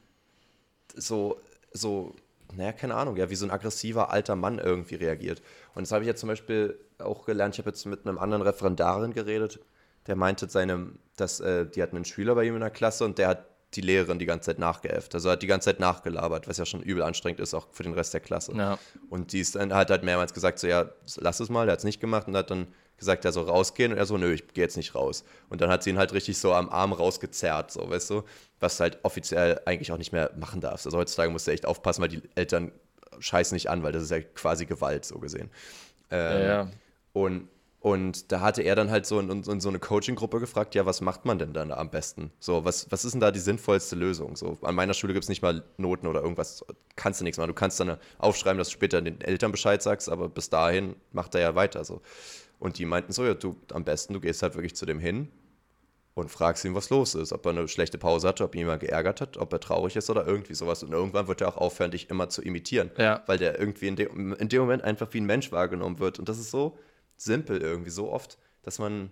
so, so, naja, keine Ahnung, ja, wie so ein aggressiver alter Mann irgendwie reagiert. Und das habe ich jetzt zum Beispiel auch gelernt. Ich habe jetzt mit einem anderen Referendarin geredet, der meinte, seinem, dass äh, die hatten einen Schüler bei ihm in der Klasse und der hat die Lehrerin die ganze Zeit nachgeäfft. Also hat die ganze Zeit nachgelabert, was ja schon übel anstrengend ist, auch für den Rest der Klasse. Ja. Und die ist dann, hat halt mehrmals gesagt, so ja, lass es mal, der hat es nicht gemacht und hat dann gesagt, er soll rausgehen und er so, nö, ich gehe jetzt nicht raus. Und dann hat sie ihn halt richtig so am Arm rausgezerrt, so, weißt du, was halt offiziell eigentlich auch nicht mehr machen darfst. Also heutzutage musst du echt aufpassen, weil die Eltern scheißen nicht an, weil das ist ja quasi Gewalt, so gesehen. Ähm, ja, ja. Und, und da hatte er dann halt so in, in so eine Coaching-Gruppe gefragt, ja, was macht man denn dann am besten? So, was, was ist denn da die sinnvollste Lösung? So, an meiner Schule gibt es nicht mal Noten oder irgendwas, kannst du nichts machen. Du kannst dann aufschreiben, dass du später den Eltern Bescheid sagst, aber bis dahin macht er ja weiter. So. Und die meinten so, ja, du am besten, du gehst halt wirklich zu dem hin und fragst ihn, was los ist, ob er eine schlechte Pause hatte, ob ihn jemand geärgert hat, ob er traurig ist oder irgendwie sowas. Und irgendwann wird er auch aufhören, dich immer zu imitieren, ja. weil der irgendwie in, de in dem Moment einfach wie ein Mensch wahrgenommen wird. Und das ist so simpel irgendwie, so oft, dass man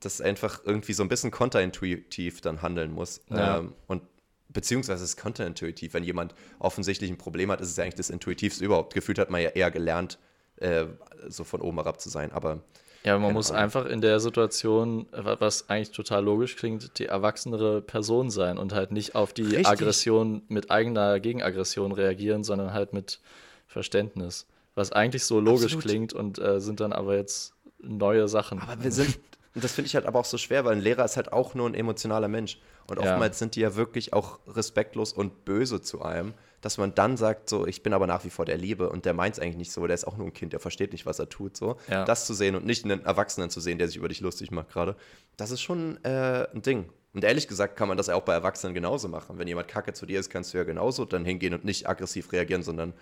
das einfach irgendwie so ein bisschen konterintuitiv dann handeln muss. Ja. Ähm, und beziehungsweise ist konterintuitiv. Wenn jemand offensichtlich ein Problem hat, ist es ja eigentlich das Intuitivste überhaupt. Gefühlt hat man ja eher gelernt, äh, so von oben herab zu sein. Aber ja, man muss Ahnung. einfach in der Situation, was eigentlich total logisch klingt, die erwachsenere Person sein und halt nicht auf die Richtig. Aggression mit eigener Gegenaggression reagieren, sondern halt mit Verständnis. Was eigentlich so logisch Absolut. klingt und äh, sind dann aber jetzt neue Sachen. Aber wir sind, und das finde ich halt aber auch so schwer, weil ein Lehrer ist halt auch nur ein emotionaler Mensch. Und oftmals ja. sind die ja wirklich auch respektlos und böse zu einem dass man dann sagt, so, ich bin aber nach wie vor der Liebe und der meint es eigentlich nicht so, der ist auch nur ein Kind, der versteht nicht, was er tut, so. Ja. Das zu sehen und nicht einen Erwachsenen zu sehen, der sich über dich lustig macht gerade, das ist schon äh, ein Ding. Und ehrlich gesagt kann man das ja auch bei Erwachsenen genauso machen. Wenn jemand kacke zu dir ist, kannst du ja genauso dann hingehen und nicht aggressiv reagieren, sondern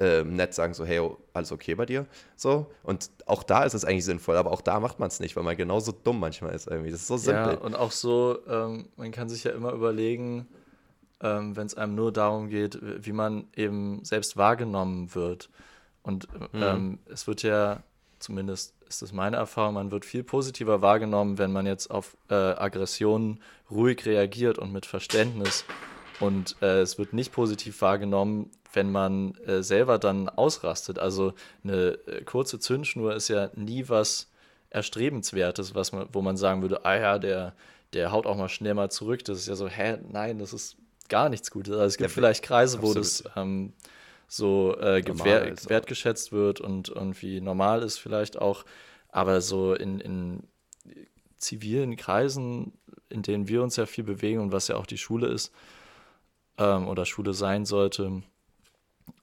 äh, nett sagen, so, hey, alles okay bei dir? So. Und auch da ist es eigentlich sinnvoll, aber auch da macht man es nicht, weil man genauso dumm manchmal ist irgendwie. Das ist so simpel. Ja, und auch so, ähm, man kann sich ja immer überlegen, ähm, wenn es einem nur darum geht, wie man eben selbst wahrgenommen wird. Und mhm. ähm, es wird ja, zumindest ist es meine Erfahrung, man wird viel positiver wahrgenommen, wenn man jetzt auf äh, Aggressionen ruhig reagiert und mit Verständnis. Und äh, es wird nicht positiv wahrgenommen, wenn man äh, selber dann ausrastet. Also eine äh, kurze Zündschnur ist ja nie was Erstrebenswertes, was man, wo man sagen würde, ah ja, der, der haut auch mal schnell mal zurück. Das ist ja so, hä, nein, das ist gar nichts Gutes. Also es gibt ja, vielleicht Kreise, wo das ähm, so äh, wertgeschätzt wird und irgendwie normal ist vielleicht auch. Aber so in, in zivilen Kreisen, in denen wir uns ja viel bewegen und was ja auch die Schule ist ähm, oder Schule sein sollte,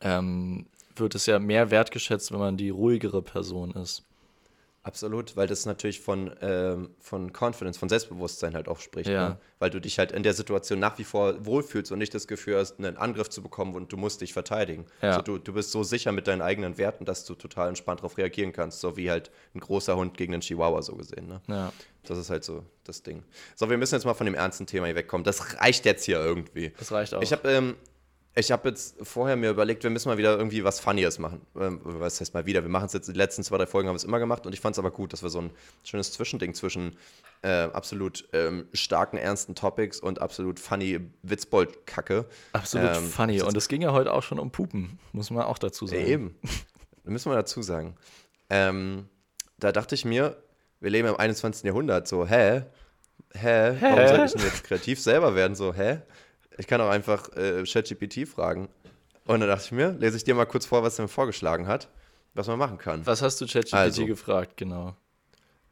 ähm, wird es ja mehr wertgeschätzt, wenn man die ruhigere Person ist. Absolut, weil das natürlich von, ähm, von Confidence, von Selbstbewusstsein halt auch spricht. Ja. Ne? Weil du dich halt in der Situation nach wie vor wohlfühlst und nicht das Gefühl hast, einen Angriff zu bekommen und du musst dich verteidigen. Ja. Also du, du bist so sicher mit deinen eigenen Werten, dass du total entspannt darauf reagieren kannst, so wie halt ein großer Hund gegen einen Chihuahua so gesehen. Ne? Ja. Das ist halt so das Ding. So, wir müssen jetzt mal von dem ernsten Thema hier wegkommen. Das reicht jetzt hier irgendwie. Das reicht auch. Ich habe ähm, ich habe jetzt vorher mir überlegt, wir müssen mal wieder irgendwie was Funnies machen. Ähm, was heißt mal wieder? Wir machen es jetzt, die letzten zwei, drei Folgen haben wir es immer gemacht und ich fand es aber gut, dass wir so ein schönes Zwischending zwischen äh, absolut ähm, starken, ernsten Topics und absolut funny Witzbold-Kacke. Absolut ähm, funny. Und es ging ja heute auch schon um Pupen, muss man auch dazu sagen. eben. Da müssen wir dazu sagen. Ähm, da dachte ich mir, wir leben im 21. Jahrhundert, so, hä? Hä? hä? Warum soll ich denn jetzt kreativ selber werden? So, hä? Ich kann auch einfach äh, ChatGPT fragen. Und dann dachte ich mir, lese ich dir mal kurz vor, was er mir vorgeschlagen hat, was man machen kann. Was hast du ChatGPT also, gefragt, genau?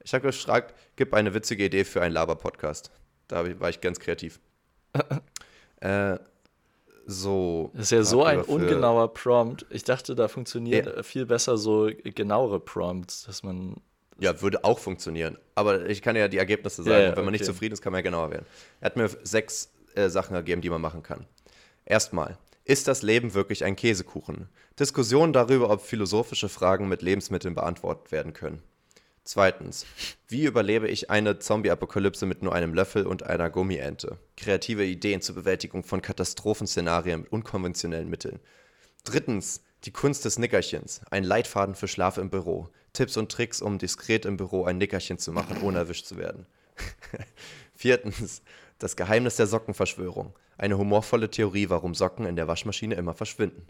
Ich habe gefragt, gib eine witzige Idee für einen Laber-Podcast. Da war ich ganz kreativ. äh, so. Das ist ja so ein ungenauer Prompt. Ich dachte, da funktioniert ja. viel besser so genauere Prompts, dass man. Ja, würde auch funktionieren. Aber ich kann ja die Ergebnisse sagen. Ja, ja, wenn man okay. nicht zufrieden ist, kann man ja genauer werden. Er hat mir sechs äh, Sachen ergeben, die man machen kann. Erstmal, ist das Leben wirklich ein Käsekuchen? Diskussionen darüber, ob philosophische Fragen mit Lebensmitteln beantwortet werden können. Zweitens, wie überlebe ich eine Zombie-Apokalypse mit nur einem Löffel und einer Gummiente? Kreative Ideen zur Bewältigung von Katastrophenszenarien mit unkonventionellen Mitteln. Drittens, die Kunst des Nickerchens, ein Leitfaden für Schlaf im Büro. Tipps und Tricks, um diskret im Büro ein Nickerchen zu machen, ohne erwischt zu werden. Viertens, das Geheimnis der Sockenverschwörung. Eine humorvolle Theorie, warum Socken in der Waschmaschine immer verschwinden.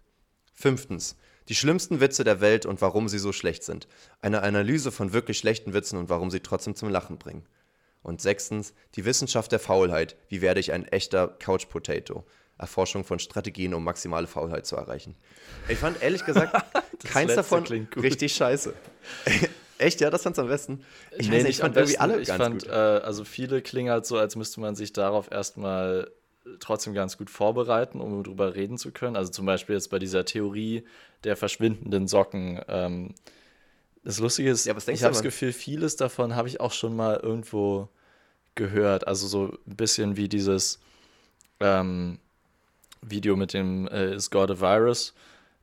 Fünftens. Die schlimmsten Witze der Welt und warum sie so schlecht sind. Eine Analyse von wirklich schlechten Witzen und warum sie trotzdem zum Lachen bringen. Und sechstens. Die Wissenschaft der Faulheit. Wie werde ich ein echter Couch Potato? Erforschung von Strategien, um maximale Faulheit zu erreichen. Ich fand ehrlich gesagt keins davon richtig scheiße. Echt, ja, das fand's am besten. Ich, nee, weiß, ich fand irgendwie alle ich ganz fand, gut. Äh, also viele klingen halt so, als müsste man sich darauf erstmal trotzdem ganz gut vorbereiten, um darüber reden zu können. Also zum Beispiel jetzt bei dieser Theorie der verschwindenden Socken. Ähm, das Lustige ist, ja, ich habe das Gefühl, vieles davon habe ich auch schon mal irgendwo gehört. Also so ein bisschen wie dieses ähm, Video mit dem äh, Is God a Virus?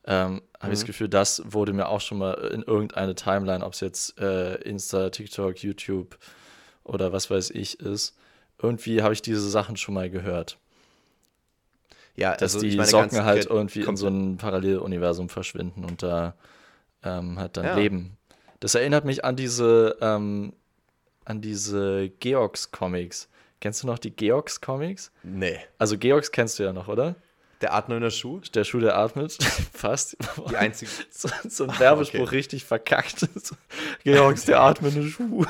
Ähm, habe mhm. ich das Gefühl, das wurde mir auch schon mal in irgendeine Timeline, ob es jetzt äh, Insta, TikTok, YouTube oder was weiß ich ist. Irgendwie habe ich diese Sachen schon mal gehört. Ja, dass also die meine, Socken halt irgendwie in so ein Paralleluniversum verschwinden und da ähm, halt dann ja. leben. Das erinnert mich an diese, ähm, an diese Georgs-Comics. Kennst du noch die Georgs-Comics? Nee. Also Georgs kennst du ja noch, oder? Der atmende Schuh? Der Schuh, der atmet. Fast. Die einzige. So, so ein Werbespruch okay. richtig verkackt. Georgs, der atmende Schuh.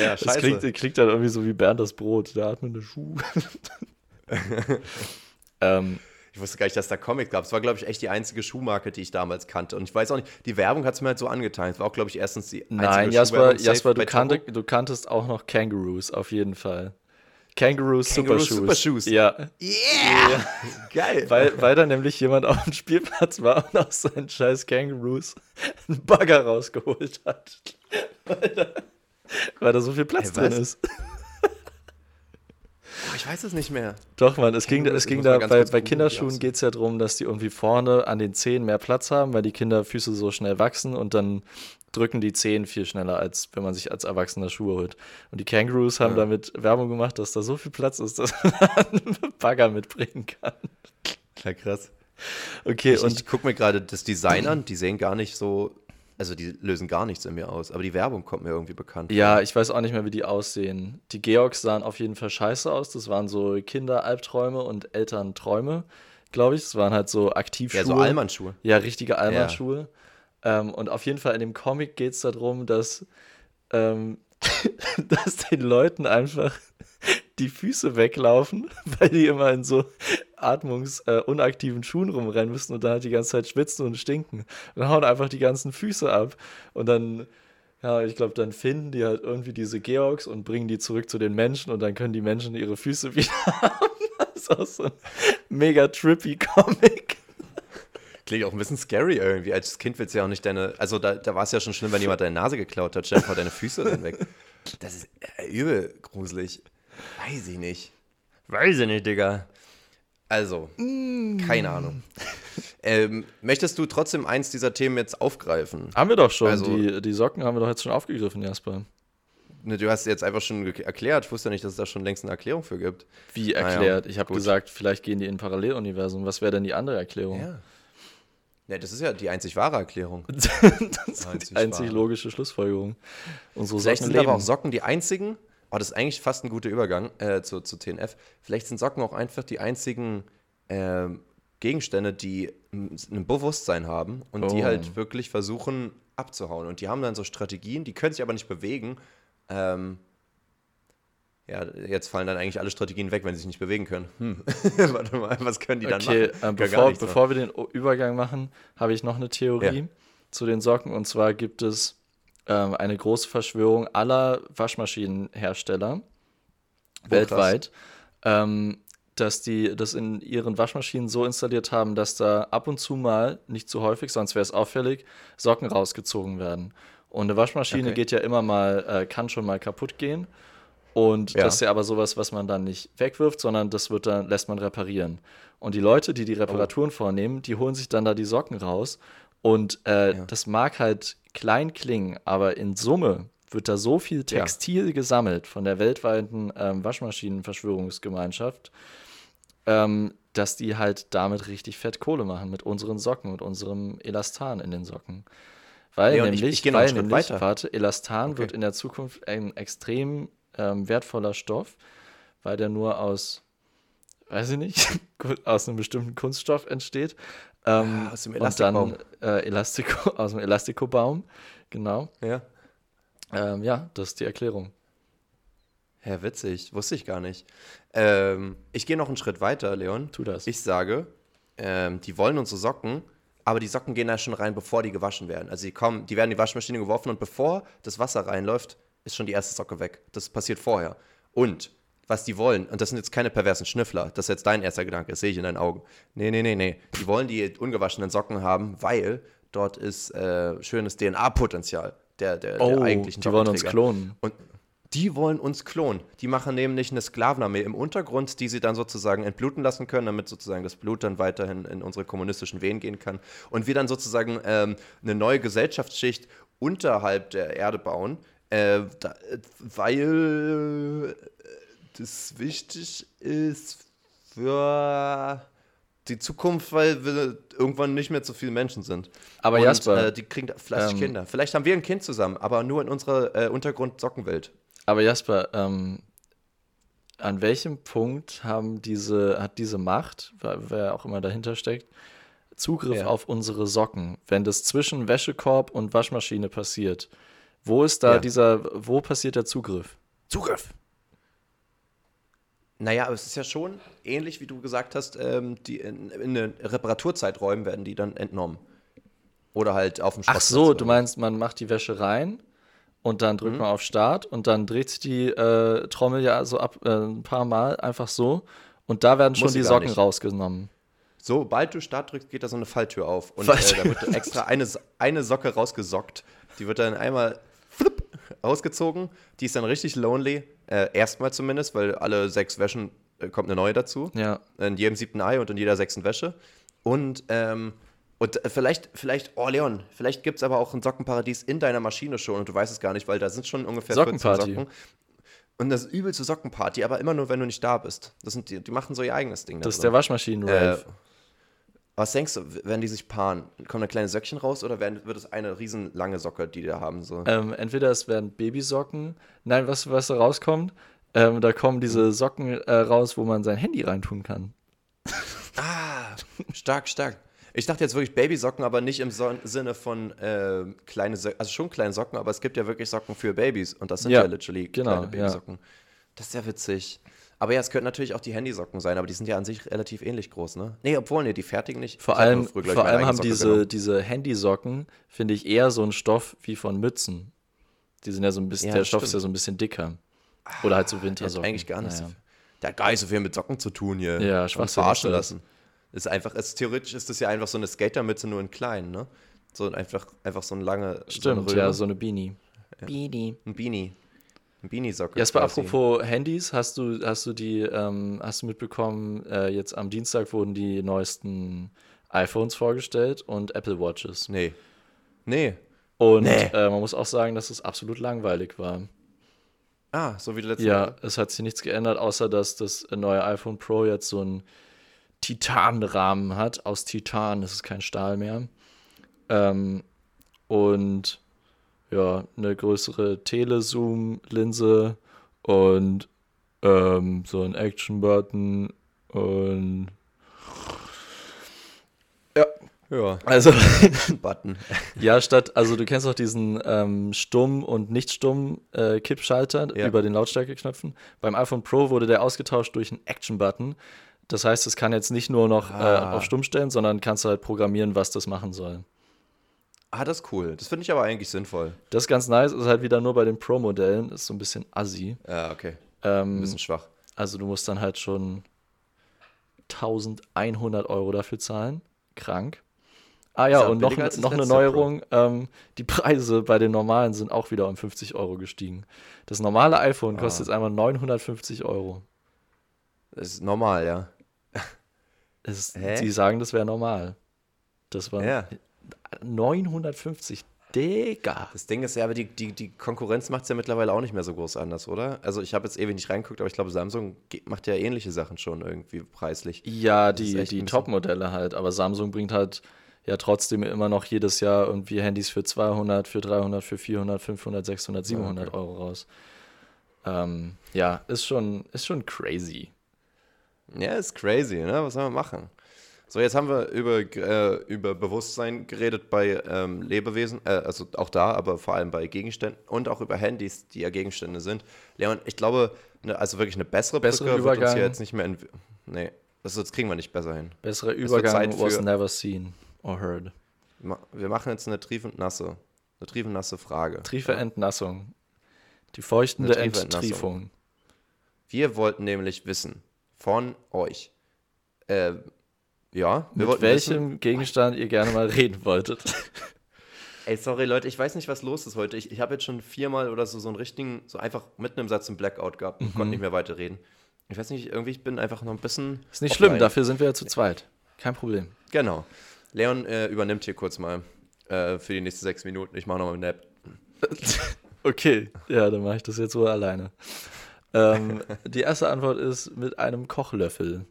ja, scheiße. Das klingt, klingt dann irgendwie so wie Bernd das Brot, der atmende Schuh. ähm, ich wusste gar nicht, dass da Comic gab. Es war, glaube ich, echt die einzige Schuhmarke, die ich damals kannte. Und ich weiß auch nicht, die Werbung hat es mir halt so angetan. Es war auch, glaube ich, erstens die einzige Nein, Jasper, Jasper du, kannte, du kanntest auch noch Kangaroos, auf jeden Fall. Kangaroo, Super Shoes. Super Shoes. Ja. Yeah! ja. Geil. Weil, weil da nämlich jemand auf dem Spielplatz war und aus seinen scheiß Kangaroos einen Bagger rausgeholt hat. Weil da, weil da so viel Platz hey, drin ist. Oh, ich weiß es nicht mehr. Doch, Mann, es ging, es ging da, bei, bei Kinderschuhen geht es ja darum, dass die irgendwie vorne an den Zehen mehr Platz haben, weil die Kinderfüße so schnell wachsen und dann drücken die Zehen viel schneller, als wenn man sich als Erwachsener Schuhe holt. Und die Kangaroos haben ja. damit Werbung gemacht, dass da so viel Platz ist, dass man einen Bagger mitbringen kann. Ja, krass. Okay, ich, und ich gucke mir gerade das Design an, die sehen gar nicht so, also die lösen gar nichts in mir aus, aber die Werbung kommt mir irgendwie bekannt. Ja, vor. ich weiß auch nicht mehr, wie die aussehen. Die Georgs sahen auf jeden Fall scheiße aus, das waren so Kinderalbträume und Elternträume, glaube ich. Das waren halt so Aktivschuhe. Ja, so Allmannschuhe. Ja, richtige Allmannschuhe. Ja. Ähm, und auf jeden Fall in dem Comic geht es darum, dass, ähm, dass den Leuten einfach die Füße weglaufen, weil die immer in so atmungsunaktiven äh, Schuhen rumrennen müssen und dann halt die ganze Zeit schwitzen und stinken. Und hauen einfach die ganzen Füße ab. Und dann, ja, ich glaube, dann finden die halt irgendwie diese Georgs und bringen die zurück zu den Menschen und dann können die Menschen ihre Füße wieder haben. Das ist auch so ein mega trippy Comic. Klingt auch ein bisschen scary irgendwie. Als Kind willst du ja auch nicht deine. Also da, da war es ja schon schlimm, wenn jemand deine Nase geklaut hat. Stell dir deine Füße dann weg. Das ist äh, übel gruselig. Weiß ich nicht. Weiß ich nicht, Digga. Also, mm. keine Ahnung. Ähm, möchtest du trotzdem eins dieser Themen jetzt aufgreifen? Haben wir doch schon. Also, die, die Socken haben wir doch jetzt schon aufgegriffen, Jasper. Ne, du hast jetzt einfach schon erklärt. Ich wusste ja nicht, dass es da schon längst eine Erklärung für gibt. Wie erklärt? Naja, ich habe gesagt, vielleicht gehen die in ein Paralleluniversum. Was wäre denn die andere Erklärung? Ja. Ja, das ist ja die einzig wahre Erklärung. das ist die einzig logische Schlussfolgerung. Unsere Vielleicht sind leben. aber auch Socken die einzigen, Oh, das ist eigentlich fast ein guter Übergang äh, zu, zu TNF. Vielleicht sind Socken auch einfach die einzigen äh, Gegenstände, die ein Bewusstsein haben und oh. die halt wirklich versuchen abzuhauen. Und die haben dann so Strategien, die können sich aber nicht bewegen. Ähm, ja, jetzt fallen dann eigentlich alle Strategien weg, wenn sie sich nicht bewegen können. Hm. Warte mal, was können die dann okay, machen? Äh, bevor, bevor wir den Übergang machen, habe ich noch eine Theorie ja. zu den Socken. Und zwar gibt es ähm, eine große Verschwörung aller Waschmaschinenhersteller oh, weltweit, ähm, dass die das in ihren Waschmaschinen so installiert haben, dass da ab und zu mal, nicht zu häufig, sonst wäre es auffällig, Socken rausgezogen werden. Und eine Waschmaschine okay. geht ja immer mal, äh, kann schon mal kaputt gehen. Und ja. das ist ja aber sowas, was man dann nicht wegwirft, sondern das wird dann, lässt man reparieren. Und die Leute, die die Reparaturen oh. vornehmen, die holen sich dann da die Socken raus. Und äh, ja. das mag halt klein klingen, aber in Summe wird da so viel Textil ja. gesammelt von der weltweiten ähm, Waschmaschinenverschwörungsgemeinschaft, ähm, dass die halt damit richtig fett Kohle machen mit unseren Socken und unserem Elastan in den Socken. Weil nee, nämlich, ich, ich weil nämlich weiter. warte, Elastan okay. wird in der Zukunft ein extrem ähm, wertvoller Stoff, weil der nur aus, weiß ich nicht, aus einem bestimmten Kunststoff entsteht. Ähm, ja, aus dem Elastikbaum. Und dann äh, Elastiko, aus dem Elastikobaum, genau. Ja. Ähm, ja, das ist die Erklärung. Ja, witzig, wusste ich gar nicht. Ähm, ich gehe noch einen Schritt weiter, Leon. Tu das. Ich sage, ähm, die wollen unsere Socken, aber die Socken gehen da schon rein, bevor die gewaschen werden. Also die kommen, die werden in die Waschmaschine geworfen und bevor das Wasser reinläuft, ist schon die erste Socke weg. Das passiert vorher. Und was die wollen, und das sind jetzt keine perversen Schnüffler, das ist jetzt dein erster Gedanke, das sehe ich in deinen Augen. Nee, nee, nee, nee. Die wollen die ungewaschenen Socken haben, weil dort ist äh, schönes DNA-Potenzial der, der, oh, der eigentlichen Die wollen uns klonen. Und die wollen uns klonen. Die machen nämlich eine Sklavenarmee im Untergrund, die sie dann sozusagen entbluten lassen können, damit sozusagen das Blut dann weiterhin in unsere kommunistischen Venen gehen kann. Und wir dann sozusagen ähm, eine neue Gesellschaftsschicht unterhalb der Erde bauen, äh, da, weil das wichtig ist für die Zukunft, weil wir irgendwann nicht mehr so viele Menschen sind. Aber Und, Jasper, äh, die kriegen fleißig ähm, Kinder. Vielleicht haben wir ein Kind zusammen, aber nur in unserer äh, Untergrund-Sockenwelt. Aber Jasper, ähm, an welchem Punkt haben diese, hat diese Macht, wer auch immer dahinter steckt, Zugriff ja. auf unsere Socken, wenn das zwischen Wäschekorb und Waschmaschine passiert? Wo ist da ja. dieser, wo passiert der Zugriff? Zugriff. Naja, aber es ist ja schon ähnlich, wie du gesagt hast, ähm, die in, in den Reparaturzeiträumen werden die dann entnommen. Oder halt auf dem Ach so, du meinst, man macht die Wäsche rein und dann drückt mhm. man auf Start und dann dreht sich die äh, Trommel ja so ab äh, ein paar Mal einfach so und da werden schon die Socken nicht. rausgenommen. Sobald du Start drückst, geht da so eine Falltür auf und äh, da wird extra eine, eine Socke rausgesockt. Die wird dann einmal ausgezogen. Die ist dann richtig lonely äh, erstmal zumindest, weil alle sechs Wäschen äh, kommt eine neue dazu. Ja. In jedem siebten Ei und in jeder sechsten Wäsche. Und, ähm, und äh, vielleicht, vielleicht, oh Leon, vielleicht gibt es aber auch ein Sockenparadies in deiner Maschine schon und du weißt es gar nicht, weil da sind schon ungefähr 14 Socken. Und das ist übelste Sockenparty, aber immer nur, wenn du nicht da bist. Das sind die, die machen so ihr eigenes Ding. Das da ist der Waschmaschinen-Rave. Äh, Was denkst du, werden die sich paaren? Kommen da kleine Söckchen raus oder werden, wird es eine riesen lange Socke, die die da haben? So? Ähm, entweder es werden Babysocken. Nein, was, was da rauskommt, ähm, da kommen diese Socken äh, raus, wo man sein Handy reintun kann. Ah, stark, stark. Ich dachte jetzt wirklich Babysocken, aber nicht im so Sinne von äh, kleine Socken, also schon kleine Socken, aber es gibt ja wirklich Socken für Babys und das sind ja, Ja, literally genau, kleine Babysocken. Das ist ja witzig. Aber ja, es könnten natürlich auch die Handysocken sein, aber die sind ja an sich relativ ähnlich groß, ne? Nee, obwohl, nee, die fertigen nicht. Vor Ich hab allem, ich, vor allem haben Socke diese, genommen. diese Handysocken, finde ich, eher so ein Stoff wie von Mützen. Die sind ja so ein bisschen, Ja, der Stoff ist stimmt. ja so ein bisschen dicker. Oder halt so hat Wintersocken. eigentlich gar nicht so Naja. viel. Der hat gar nicht so viel mit Socken zu tun hier. Ja, Schwachsinn verarschen ist lassen. Ist einfach, ist, theoretisch ist das ja einfach so eine Skatermütze, nur in klein, ne? So einfach, einfach so ein lange. Stimmt, so eine ja, so eine Beanie. Beanie. Ein Beanie. Beanie-Socke. Jasper, quasi. apropos Handys, hast du, hast du die, ähm, hast du mitbekommen, äh, jetzt am Dienstag wurden die neuesten iPhones vorgestellt und Apple Watches. Nee. Nee. Und Nee. äh, man muss auch sagen, dass es absolut langweilig war. Ah, so wie die letzte Ja, Woche. es hat sich nichts geändert, außer dass das neue iPhone Pro jetzt so einen Titanrahmen hat. Aus Titan, das ist kein Stahl mehr. Ähm, und ja, eine größere Telezoom-Linse und ähm, so ein Action-Button und Ja. also Button. Ja, statt, also du kennst auch diesen ähm, Stumm- und Nicht-Stumm-Kippschalter Ja. über den Lautstärkeknöpfen. Beim iPhone Pro wurde der ausgetauscht durch einen Action-Button. Das heißt, es kann jetzt nicht nur noch Ah. äh, auf Stumm stellen, sondern kannst du halt programmieren, was das machen soll. Ah, das ist cool. Das finde ich aber eigentlich sinnvoll. Das ist ganz nice, ist halt wieder nur bei den Pro-Modellen, ist so ein bisschen assi. Ja, okay. Ein Ähm, bisschen schwach. also du musst dann halt schon 1100 Euro dafür zahlen. Krank. Ah ja, und noch, noch eine Neuerung. Ähm, die Preise bei den normalen sind auch wieder um 50 Euro gestiegen. Das normale iPhone Ah. kostet jetzt einmal 950 Euro. Das ist normal, ja. Ist, sie sagen, das wäre normal. Das war Ja. 950. Digga. Das Ding ist ja, aber die, die, die Konkurrenz macht es ja mittlerweile auch nicht mehr so groß anders, oder? Also ich habe jetzt ewig nicht reingeguckt, aber ich glaube, Samsung macht ja ähnliche Sachen schon irgendwie preislich. Ja, die, die Top-Modelle halt. Aber Samsung bringt halt ja trotzdem immer noch jedes Jahr irgendwie Handys für 200, für 300, für 400, 500, 600, 700 okay. Euro raus. Ähm, ja, ist schon, ist schon crazy. Ja, ist crazy, ne? Was soll man machen? So, jetzt haben wir über, äh, über Bewusstsein geredet bei ähm, Lebewesen, äh, also auch da, aber vor allem bei Gegenständen und auch über Handys, die ja Gegenstände sind. Leon, ich glaube, ne, also wirklich eine bessere, Bessere Brücke wird uns Übergang. hier jetzt nicht mehr. In, nee, das, das kriegen wir nicht besser hin. Besserer wird Übergang Zeit was für- never seen or heard. Ma- Wir machen jetzt eine triefend nasse, eine triefend nasse Frage. Triefe Entnassung. Die feuchtende Entnassung. Enttriefung. Wir wollten nämlich wissen von euch. Äh, ja, wir Mit welchem wissen, Gegenstand ihr gerne mal reden wolltet. Ey, sorry Leute, ich weiß nicht, was los ist heute. Ich, ich habe jetzt schon viermal oder so so einen richtigen, so einfach mitten im Satz einen Blackout gehabt und konnte nicht mehr weiterreden. Ich weiß nicht, irgendwie ich bin einfach noch ein bisschen. Ist nicht offline. schlimm, dafür sind wir ja zu zweit. Kein Problem. Genau. Leon äh, übernimmt hier kurz mal äh, für die nächsten sechs Minuten. Ich mache nochmal einen Nap. Okay, ja, dann mache ich das jetzt wohl alleine. Ähm, die erste Antwort ist mit einem Kochlöffel.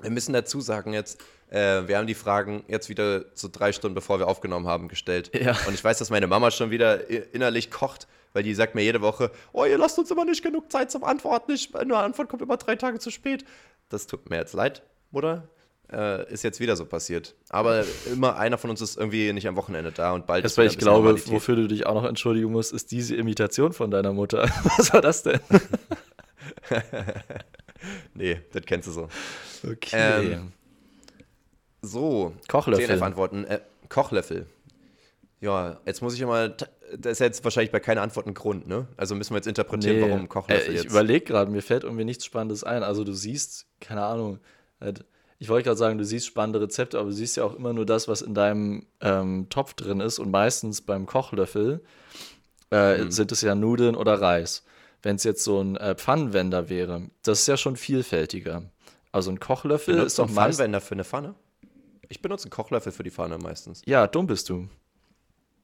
Wir müssen dazu sagen jetzt, äh, wir haben die Fragen jetzt wieder so drei Stunden bevor wir aufgenommen haben gestellt. Ja. Und ich weiß, dass meine Mama schon wieder innerlich kocht, weil die sagt mir jede Woche, oh, ihr lasst uns immer nicht genug Zeit zum Antworten. Ich, eine Antwort kommt immer drei Tage zu spät. Das tut mir jetzt leid, Mutter. Äh, ist jetzt wieder so passiert. Aber immer einer von uns ist irgendwie nicht am Wochenende da und bald Erstmal, wieder ich glaube, Normalität. wofür du dich auch noch entschuldigen musst, ist diese Imitation von deiner Mutter. Was war das denn? Nee, das kennst du so. Okay. Ähm, So, Kochlöffel. TNF-Antworten. Äh, Kochlöffel. Ja, jetzt muss ich immer. Das ist jetzt wahrscheinlich bei keiner Antwort ein Grund, ne? Also müssen wir jetzt interpretieren, warum ein Kochlöffel äh, ich jetzt. überlege gerade, mir fällt irgendwie nichts Spannendes ein. Also du siehst, keine Ahnung, halt, ich wollte gerade sagen, du siehst spannende Rezepte, aber du siehst ja auch immer nur das, was in deinem ähm, Topf drin ist. Und meistens beim Kochlöffel äh, Mhm. sind es ja Nudeln oder Reis. Wenn es jetzt so ein äh, Pfannenwender wäre, das ist ja schon vielfältiger. Also ein Kochlöffel Benutzt ist doch einen meist. Pfannenwender für eine Pfanne? Ich benutze einen Kochlöffel für die Pfanne meistens. Ja, dumm bist du.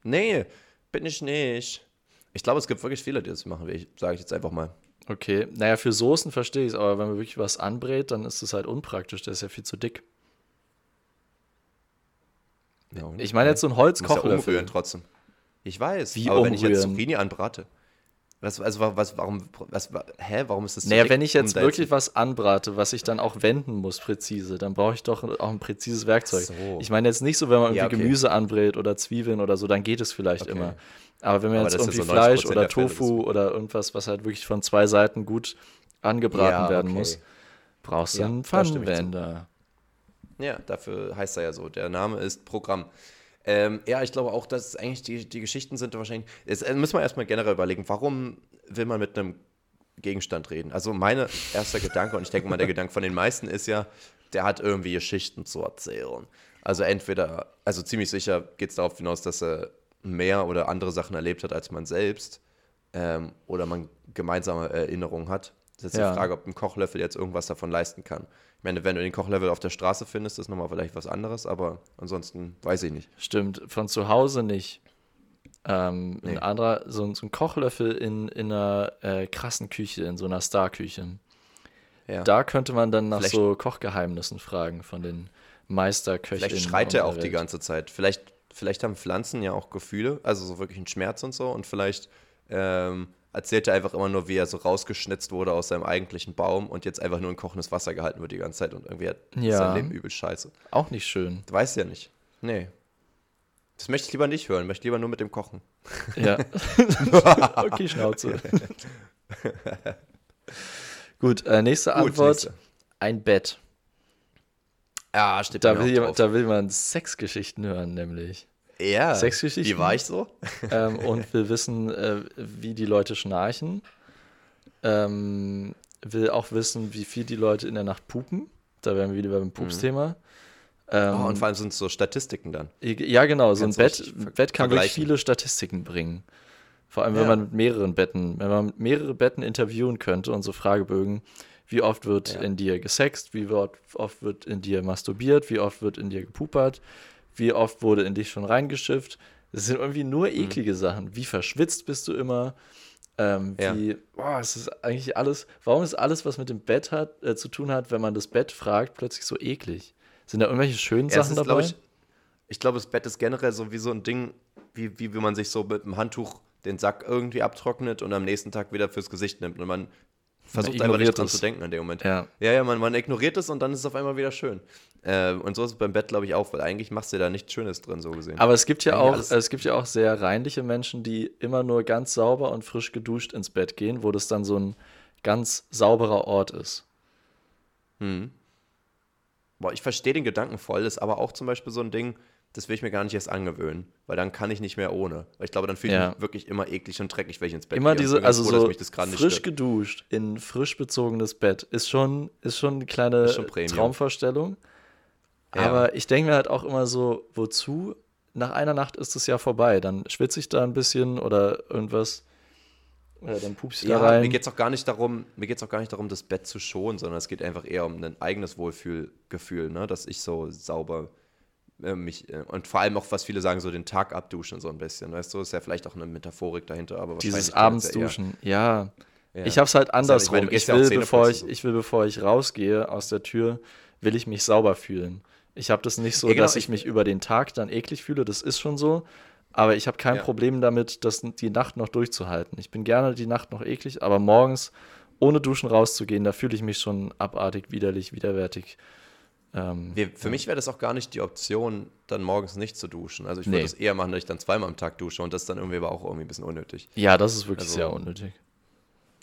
Nee, bin ich nicht. Ich glaube, es gibt wirklich viele, die das machen, sage ich jetzt einfach mal. Okay, naja, für Soßen verstehe ich es, aber wenn man wirklich was anbrät, dann ist es halt unpraktisch, der ist ja viel zu dick. Ja, ich meine jetzt so ein Holzkochlöffel. Ja trotzdem. Ich weiß, Wie aber umrühren? wenn ich jetzt Zucchini anbrate. Was, also was, warum, was, hä, warum ist das so Naja, wenn ich jetzt wirklich was anbrate, was ich dann auch wenden muss, präzise, dann brauche ich doch auch ein präzises Werkzeug. so. Ich meine jetzt nicht so, wenn man irgendwie Ja, okay. Gemüse anbrät oder Zwiebeln oder so, dann geht es vielleicht Okay. immer. Aber wenn man Aber jetzt irgendwie so 90% Fleisch der oder Tofu oder irgendwas, was halt wirklich von zwei Seiten gut angebraten Ja, werden okay. muss, brauchst du einen. Pfannenwender. Ja, dafür heißt er ja so. Der Name ist Programm. Ähm, ja, ich glaube auch, dass eigentlich die, die Geschichten sind wahrscheinlich. Jetzt äh, müssen wir erstmal generell überlegen, warum will man mit einem Gegenstand reden? Also, mein erster Gedanke, und ich denke mal, der Gedanke von den meisten ist ja, der hat irgendwie Geschichten zu erzählen. Also, entweder, also ziemlich sicher geht es darauf hinaus, dass er mehr oder andere Sachen erlebt hat als man selbst. Ähm, oder man gemeinsame Erinnerungen hat. Das ist jetzt Ja. die Frage, ob ein Kochlöffel jetzt irgendwas davon leisten kann. Meine, wenn du den Kochlöffel auf der Straße findest, ist nochmal vielleicht was anderes, aber ansonsten weiß ich nicht. Stimmt, von zu Hause nicht. Ähm, Nee. Ein anderer, so, ein- so ein Kochlöffel in, in einer äh, krassen Küche, in so einer Starküche. Ja. Da könnte man dann nach Vielleicht- so Kochgeheimnissen fragen von den Meisterköchinnen. vielleicht schreit er auch die ganze Zeit. Vielleicht, vielleicht haben Pflanzen ja auch Gefühle, also so wirklich einen Schmerz und so. Und vielleicht ähm, erzählt er einfach immer nur, wie er so rausgeschnitzt wurde aus seinem eigentlichen Baum und jetzt einfach nur in kochendes Wasser gehalten wird die ganze Zeit und irgendwie hat Ja. sein Leben übel scheiße. Auch nicht schön. Du weißt ja nicht. Nee. Das möchte ich lieber nicht hören, möchte lieber nur mit dem Kochen. Ja. okay, Schnauze. Gut, äh, nächste Gut, Antwort. nächste. Ein Bett. Ja, steht Da will, jemand, da will man Sexgeschichten hören, nämlich. Ja. Sexgeschichten? Wie war ich so? ähm, und will wissen, äh, wie die Leute schnarchen. Ähm, will auch wissen, wie viel die Leute in der Nacht pupen. Da wären wir wieder beim Pups-Thema. Ähm, Oh, und vor allem sind es so Statistiken dann. ja, genau, so ein Bett, Bett kann wirklich viele Statistiken bringen. Vor allem, wenn Ja. man mit mehreren Betten, wenn man mehrere Betten interviewen könnte und so Fragebögen, wie oft wird Ja. in dir gesext, wie oft wird in dir masturbiert, wie oft wird in dir gepupert, wie oft wurde in dich schon reingeschifft. Das sind irgendwie nur Mhm. eklige Sachen. Wie verschwitzt bist du immer? Ähm, Ja. wie, boah, es ist eigentlich alles, warum ist alles, was mit dem Bett hat, äh, zu tun hat, wenn man das Bett fragt, plötzlich so eklig? Sind da irgendwelche schönen Ja, es Sachen ist, dabei? Ich, ich glaube, das Bett ist generell so wie so ein Ding, wie, wie, wie man sich so mit dem Handtuch den Sack irgendwie abtrocknet und am nächsten Tag wieder fürs Gesicht nimmt. Und man versucht einfach nicht dran es. zu denken in dem Moment. Ja. ja, ja man, man ignoriert es und dann ist es auf einmal wieder schön. Äh, und so ist es beim Bett, glaube ich, auch, weil eigentlich machst du da nichts Schönes drin, so gesehen. Aber es gibt ja auch, alles- es gibt ja auch sehr reinliche Menschen, die immer nur ganz sauber und frisch geduscht ins Bett gehen, wo das dann so ein ganz sauberer Ort ist. Boah, ich verstehe den Gedanken voll, ist aber auch zum Beispiel so ein Ding, das will ich mir gar nicht erst angewöhnen, weil dann kann ich nicht mehr ohne. Weil ich glaube, dann fühle ich Ja. mich wirklich immer eklig und dreckig, wenn ich ins Bett Immer gehe. Ich diese, also froh, so frisch geduscht in frisch bezogenes Bett ist schon, ist schon eine kleine schon. Traumvorstellung. Ja. Aber ich denke mir halt auch immer so, wozu? Nach einer Nacht ist es ja vorbei. Dann schwitze ich da ein bisschen oder irgendwas. Oder dann pupst ich Ja, da rein. mir geht es auch gar nicht darum, mir geht's auch gar nicht darum, das Bett zu schonen, sondern es geht einfach eher um ein eigenes Wohlfühlgefühl, ne? dass ich so sauber äh, mich äh, und vor allem auch, was viele sagen, so den Tag abduschen so ein bisschen, weißt du, ist ja vielleicht auch eine Metaphorik dahinter, aber Dieses Abendsduschen, ja. Ja. Ich hab's halt andersrum. ich, ja auch will, bevor ich, ich will, bevor ich rausgehe aus der Tür, will ich mich sauber fühlen. Ich habe das nicht so, Ja, genau, dass ich ich- mich über den Tag dann eklig fühle, das ist schon so. Aber ich habe kein Ja. Problem damit, das die Nacht noch durchzuhalten. Ich bin gerne die Nacht noch eklig, aber morgens ohne Duschen rauszugehen, da fühle ich mich schon abartig, widerlich, widerwärtig. Ähm, Wir, für mich wäre das auch gar nicht die Option, dann morgens nicht zu duschen. Also ich Nee. würde es eher machen, dass ich dann zweimal am Tag dusche und das dann irgendwie aber auch irgendwie ein bisschen unnötig. ja, das ist wirklich Also- sehr unnötig.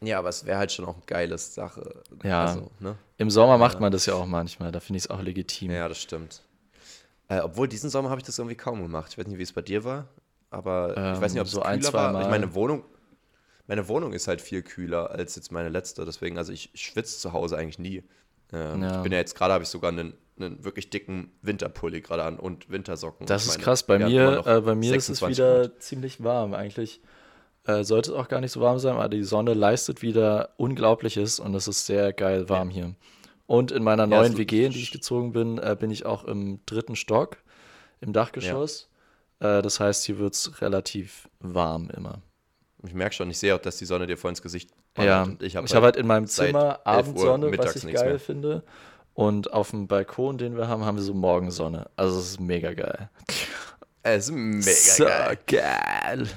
Ja, aber es wäre halt schon auch eine geile Sache. Ja. Also, ne? Im Sommer macht man das ja auch manchmal, da finde ich es auch legitim. Ja, das stimmt. Äh, obwohl, diesen Sommer habe ich das irgendwie kaum gemacht. Ich weiß nicht, wie es bei dir war, aber ich Ähm, weiß nicht, ob es so ein, zwei war. Mal. Ich meine Wohnung, meine Wohnung ist halt viel kühler als jetzt meine letzte. Deswegen, also ich schwitze zu Hause eigentlich nie. Ähm, Ja. Ich bin ja jetzt gerade, habe ich sogar einen, einen wirklich dicken Winterpulli gerade an und Wintersocken. Das Ich ist meine, krass. Bei mir, äh, bei mir ist es 26 wieder Grad. ziemlich warm. Eigentlich äh, sollte es auch gar nicht so warm sein, aber die Sonne leistet wieder Unglaubliches und es ist sehr geil warm hier. Und in meiner Ja, neuen WG, in die ich gezogen bin, äh, bin ich auch im dritten Stock, im Dachgeschoss. Äh, das heißt, hier wird es relativ warm immer. Ich merke schon, ich sehe auch, dass die Sonne dir voll ins Gesicht Ja, ballert und ich habe habe halt in meinem Zimmer 11 Uhr Abendsonne, was ich geil mehr. finde. Und auf dem Balkon, den wir haben, haben wir so Morgensonne. Also es ist mega geil. Es ist mega so geil. geil.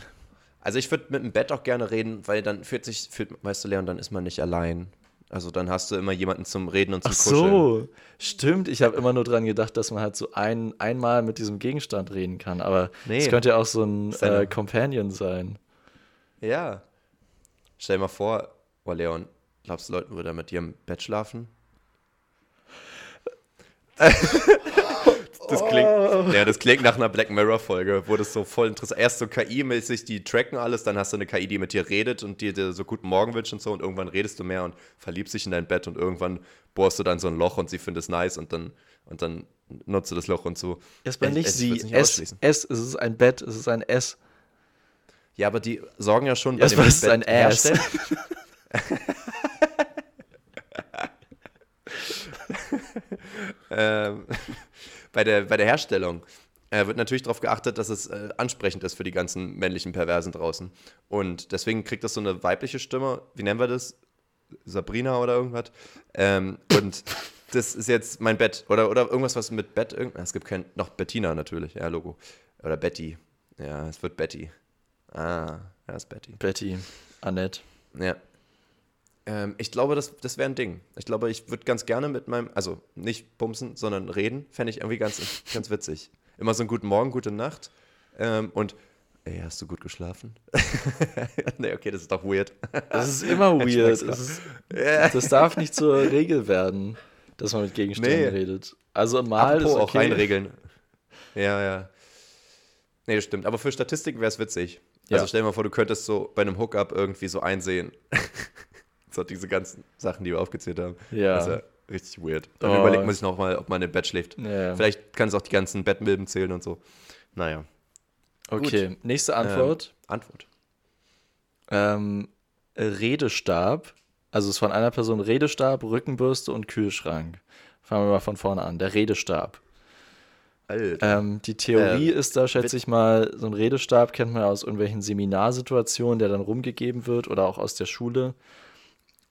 Also ich würde mit dem Bett auch gerne reden, weil dann fühlt sich, fühlt, weißt du, Leon, dann ist man nicht allein. Also dann hast du immer jemanden zum Reden und zum Ach Kuscheln. so, stimmt. Ich habe immer nur dran gedacht, dass man halt so ein, einmal mit diesem Gegenstand reden kann. Aber Nee. es könnte ja auch so ein äh, Companion sein. Ja. Stell dir mal vor, oh Leon, glaubst du, Leuten würde mit dir im Bett schlafen? Das klingt, ja, das klingt nach einer Black Mirror-Folge, wo das so voll interessant Erst so KI-mäßig, die tracken alles, dann hast du eine KI, die mit dir redet und dir, dir so guten Morgen wünscht und so und irgendwann redest du mehr und verliebst dich in dein Bett und irgendwann bohrst du dann so ein Loch und sie findet es nice und dann, und dann nutzt du das Loch und so. Erstmal Ich- nicht ich sie, nicht S, ausschließen. S, es ist ein Bett, es ist ein S. Ja, aber die sorgen ja schon bei Erstmal dem ist es ein Bett Ass. ähm, bei, der, bei der Herstellung äh, wird natürlich darauf geachtet, dass es äh, ansprechend ist für die ganzen männlichen Perversen draußen. Und deswegen kriegt das so eine weibliche Stimme. Wie nennen wir das? Sabrina oder irgendwas. Ähm, und das ist jetzt mein Bett. Oder, oder irgendwas, was mit Bett. Es gibt kein. Noch Bettina natürlich, ja, Logo. Oder Betty. Ja, es wird Betty. Ah, ja, ist Betty. Betty, Annette. Ja. Ähm, ich glaube, das, das wäre ein Ding. Ich glaube, ich würde ganz gerne mit meinem, also nicht bumsen, sondern reden, fände ich irgendwie ganz, ganz witzig. Immer so einen guten Morgen, gute Nacht. Ähm, und, ey, hast du gut geschlafen? nee, okay, das ist doch weird. Das ist immer weird. Das, ist, das darf nicht zur Regel werden, dass man mit Gegenständen Nee. redet. Also mal ist Apropos okay. auch reinregeln. Ja, ja. Nee, das stimmt. Aber für Statistiken wäre es witzig. Also Ja. stell dir mal vor, du könntest so bei einem Hookup irgendwie so einsehen. So diese ganzen Sachen, die wir aufgezählt haben. Ja. Das ist ja richtig weird. Dann Oh. überlegt man sich noch mal, ob man im Bett schläft. Ja. Vielleicht kann es auch die ganzen Bettmilben zählen und so. Naja. Okay, nächste Antwort. Ähm, Antwort. Ähm, Redestab. Also es ist von einer Person Redestab, Rückenbürste und Kühlschrank. Fangen wir mal von vorne an. Der Redestab. Ähm, die Theorie Ähm, ist da, schätze ich mal, so ein Redestab kennt man ja aus irgendwelchen Seminarsituationen, der dann rumgegeben wird oder auch aus der Schule.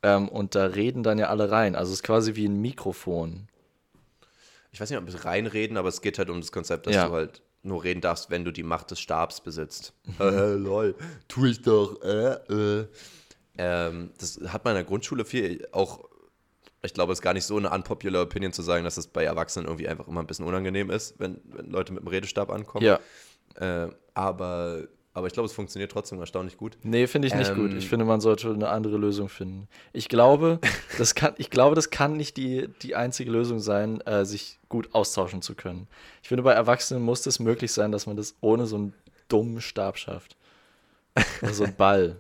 Ähm, und da reden dann ja alle rein. Also es ist quasi wie ein Mikrofon. ich weiß nicht, ob wir reinreden, aber es geht halt um das Konzept, dass Ja. du halt nur reden darfst, wenn du die Macht des Stabs besitzt. äh, lol, tu ich doch. Äh, äh. Ähm, das hat man in der Grundschule viel, auch, ich glaube, es ist gar nicht so eine unpopular Opinion zu sagen, dass es bei Erwachsenen irgendwie einfach immer ein bisschen unangenehm ist, wenn, wenn Leute mit dem Redestab ankommen. Ja. Äh, aber, aber ich glaube, es funktioniert trotzdem erstaunlich gut. Nee, finde ich nicht Ähm, gut. Ich finde, man sollte eine andere Lösung finden. Ich glaube, das kann, ich glaube, das kann nicht die, die einzige Lösung sein, äh, sich gut austauschen zu können. Ich finde, bei Erwachsenen muss es möglich sein, dass man das ohne so einen dummen Stab schafft. Oder so ein Ball.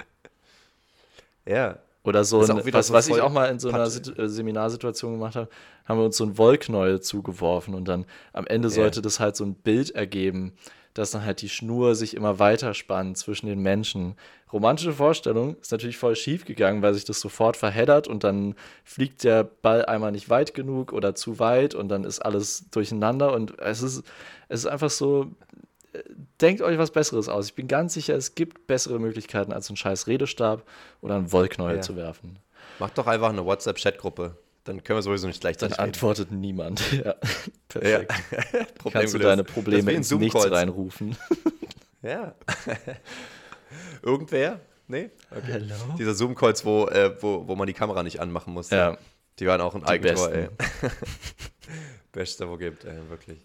Ja. Oder so ein, was, so was ich auch mal in so einer. Sit äh, Seminarsituation gemacht habe, haben wir uns so ein Wollknäuel zugeworfen und dann am Ende Ja. sollte das halt so ein Bild ergeben, dass dann halt die Schnur sich immer weiter spannt zwischen den Menschen. Romantische Vorstellung ist natürlich voll schief gegangen, weil sich das sofort verheddert und dann fliegt der Ball einmal nicht weit genug oder zu weit und dann ist alles durcheinander und es ist, es ist einfach so, äh, denkt euch was Besseres aus. Ich bin ganz sicher, es gibt bessere Möglichkeiten als einen scheiß Redestab oder einen Wollknäuel Ja. zu werfen. Mach doch einfach eine WhatsApp-Chatgruppe. Dann können wir sowieso nicht Dann gleichzeitig reden. antwortet niemand. Ja, perfekt. Problem Kannst du deine Probleme ins Nichts reinrufen. Ja. Irgendwer? Nee? Okay. Hello? Diese Zoom-Calls, wo, äh, wo, wo man die Kamera nicht anmachen muss. Ja, Die waren auch ein Eigentor, ey. besten. Beste, wo gibt, ey, wirklich.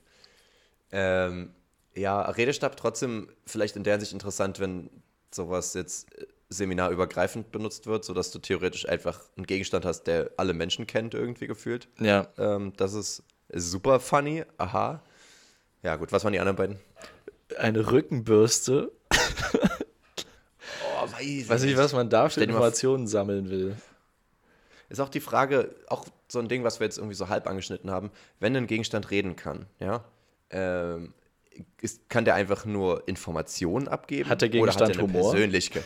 Ähm, ja, Redestab trotzdem vielleicht in der Hinsicht interessant, wenn sowas jetzt äh, seminarübergreifend benutzt wird, sodass du theoretisch einfach einen Gegenstand hast, der alle Menschen kennt, irgendwie gefühlt. ja. Ähm, das ist super funny, aha. Ja, gut, was waren die anderen beiden? Eine Rückenbürste. Oh, weiß Weiß nicht, was man da für Informationen sammeln will. Ist auch die Frage, auch so ein Ding, was wir jetzt irgendwie so halb angeschnitten haben, wenn ein Gegenstand reden kann, ja, ähm, ist, kann der einfach nur Informationen abgeben? Hat der oder hat Gegenstand der eine Humor? Persönlichkeit?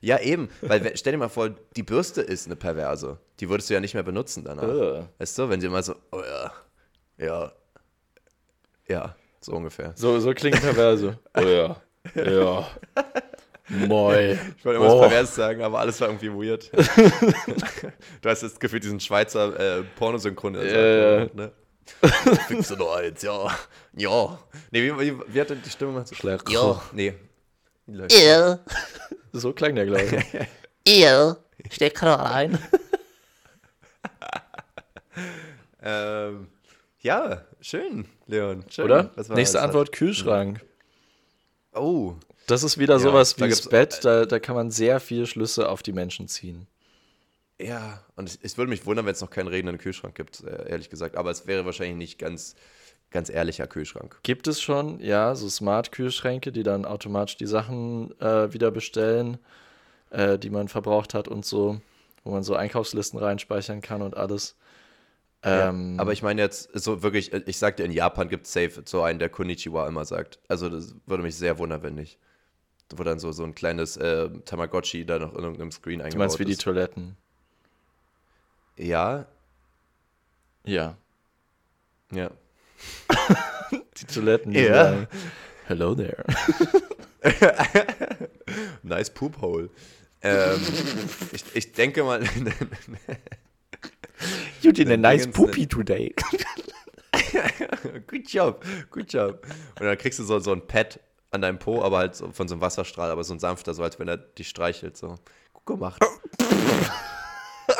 Ja, eben, weil stell dir mal vor, die Bürste ist eine Perverse. Die würdest du ja nicht mehr benutzen danach. Äh. Weißt du, wenn sie immer so, oh ja, ja, ja, so ungefähr. So, so klingt Perverse. oh ja. Ja. Moi. Ich wollte immer Oh. was Pervers sagen, aber alles war irgendwie weird. du hast das Gefühl, diesen Schweizer äh, Pornosynchron. Ja, ja. Ne? Findest du noch eins, ja. Ja. Nee, wie, wie, wie hat denn die Stimme gemacht? Schlecht. Ja. Nee. Ihr, So klang der, glaube ich. ihr, steck mal ein. Ähm, ja, schön, Leon. Schön. Oder? Was war Nächste das? Antwort: Kühlschrank. Oh. Das ist wieder sowas da wie das Bett, da, da kann man sehr viele Schlüsse auf die Menschen ziehen. Ja, und es, es würde mich wundern, wenn es noch keinen redenden Kühlschrank gibt, äh, ehrlich gesagt. Aber es wäre wahrscheinlich nicht ganz, ganz ehrlicher Kühlschrank. Gibt es schon, ja, so Smart-Kühlschränke, die dann automatisch die Sachen äh, wieder bestellen, äh, die man verbraucht hat und so, wo man so Einkaufslisten reinspeichern kann und alles. Ähm, Aber ich meine jetzt, so wirklich, äh, ich sagte, in Japan gibt es safe so einen, der Konnichiwa immer sagt. Also das würde mich sehr wundern, wenn nicht. Wo dann so, so ein kleines äh, Tamagotchi da noch in irgendeinem Screen eingebaut du meinst wie die ist. Toiletten? Ja, Ja. ja. Die Toiletten, die Ja. sagen, Hello there. Nice Poop Hole. Ähm, ich, ich denke mal, You did a nice poopy today. good job, good job. Und dann kriegst du so, so ein Pad an deinem Po, aber halt so von so einem Wasserstrahl, aber so ein sanfter, so als wenn er dich streichelt. So, gut gemacht.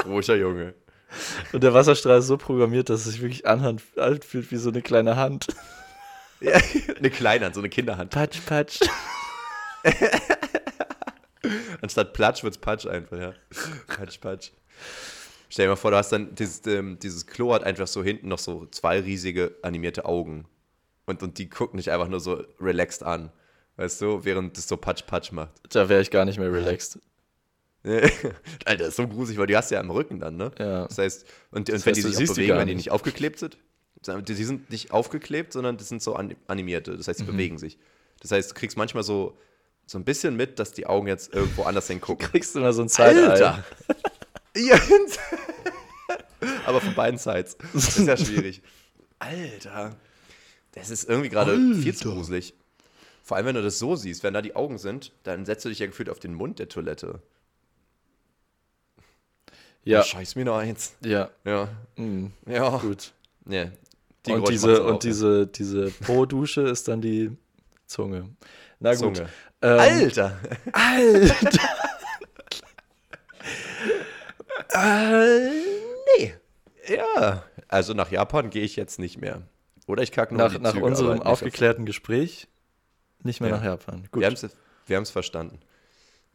Ruhiger Junge. Und der Wasserstrahl ist so programmiert, dass es sich wirklich anhand, anfühlt wie so eine kleine Hand. Ja, eine kleine Hand, so eine Kinderhand. Patsch, patsch. Anstatt Platsch wird's Patsch einfach, ja. Patsch, Patsch. Stell dir mal vor, du hast dann dieses, ähm, dieses Klo hat einfach so hinten noch so zwei riesige animierte Augen. Und, und die gucken dich einfach nur so relaxed an. Weißt du, während das so Patsch, Patsch macht. Da wäre ich gar nicht mehr relaxed. Alter, das ist so gruselig, weil die hast du ja am Rücken dann, ne? Ja. Das heißt, und, und Das wenn heißt, die du sich auch die bewegen, gar wenn die nicht. aufgeklebt sind, die die sind nicht aufgeklebt, sondern das sind so an, animierte. Das heißt, die Mhm. bewegen sich. Das heißt, du kriegst manchmal so, so ein bisschen mit, dass die Augen jetzt irgendwo anders hingucken. Kriegst du mal so ein Side-Eye. Alter! ja. Aber von beiden Sides. Das ist ja schwierig. Alter. Das ist irgendwie gerade viel zu gruselig. Vor allem, wenn du das so siehst, wenn da die Augen sind, dann setzt du dich ja gefühlt auf den Mund der Toilette. Ja, Scheiß mir noch eins. ja, Ja. mm, Ja. gut. Ja. Die und Geräusche diese, und diese, diese Po-Dusche ist dann die Zunge. Na gut. Zunge. Ähm, Alter! Alter! Äh, nee. Ja. Also nach Japan gehe ich jetzt nicht mehr. Oder ich kacke nur Nach, nach Züge, unserem aufgeklärten Gespräch nicht mehr Ja. nach Japan. Gut. Wir haben es verstanden.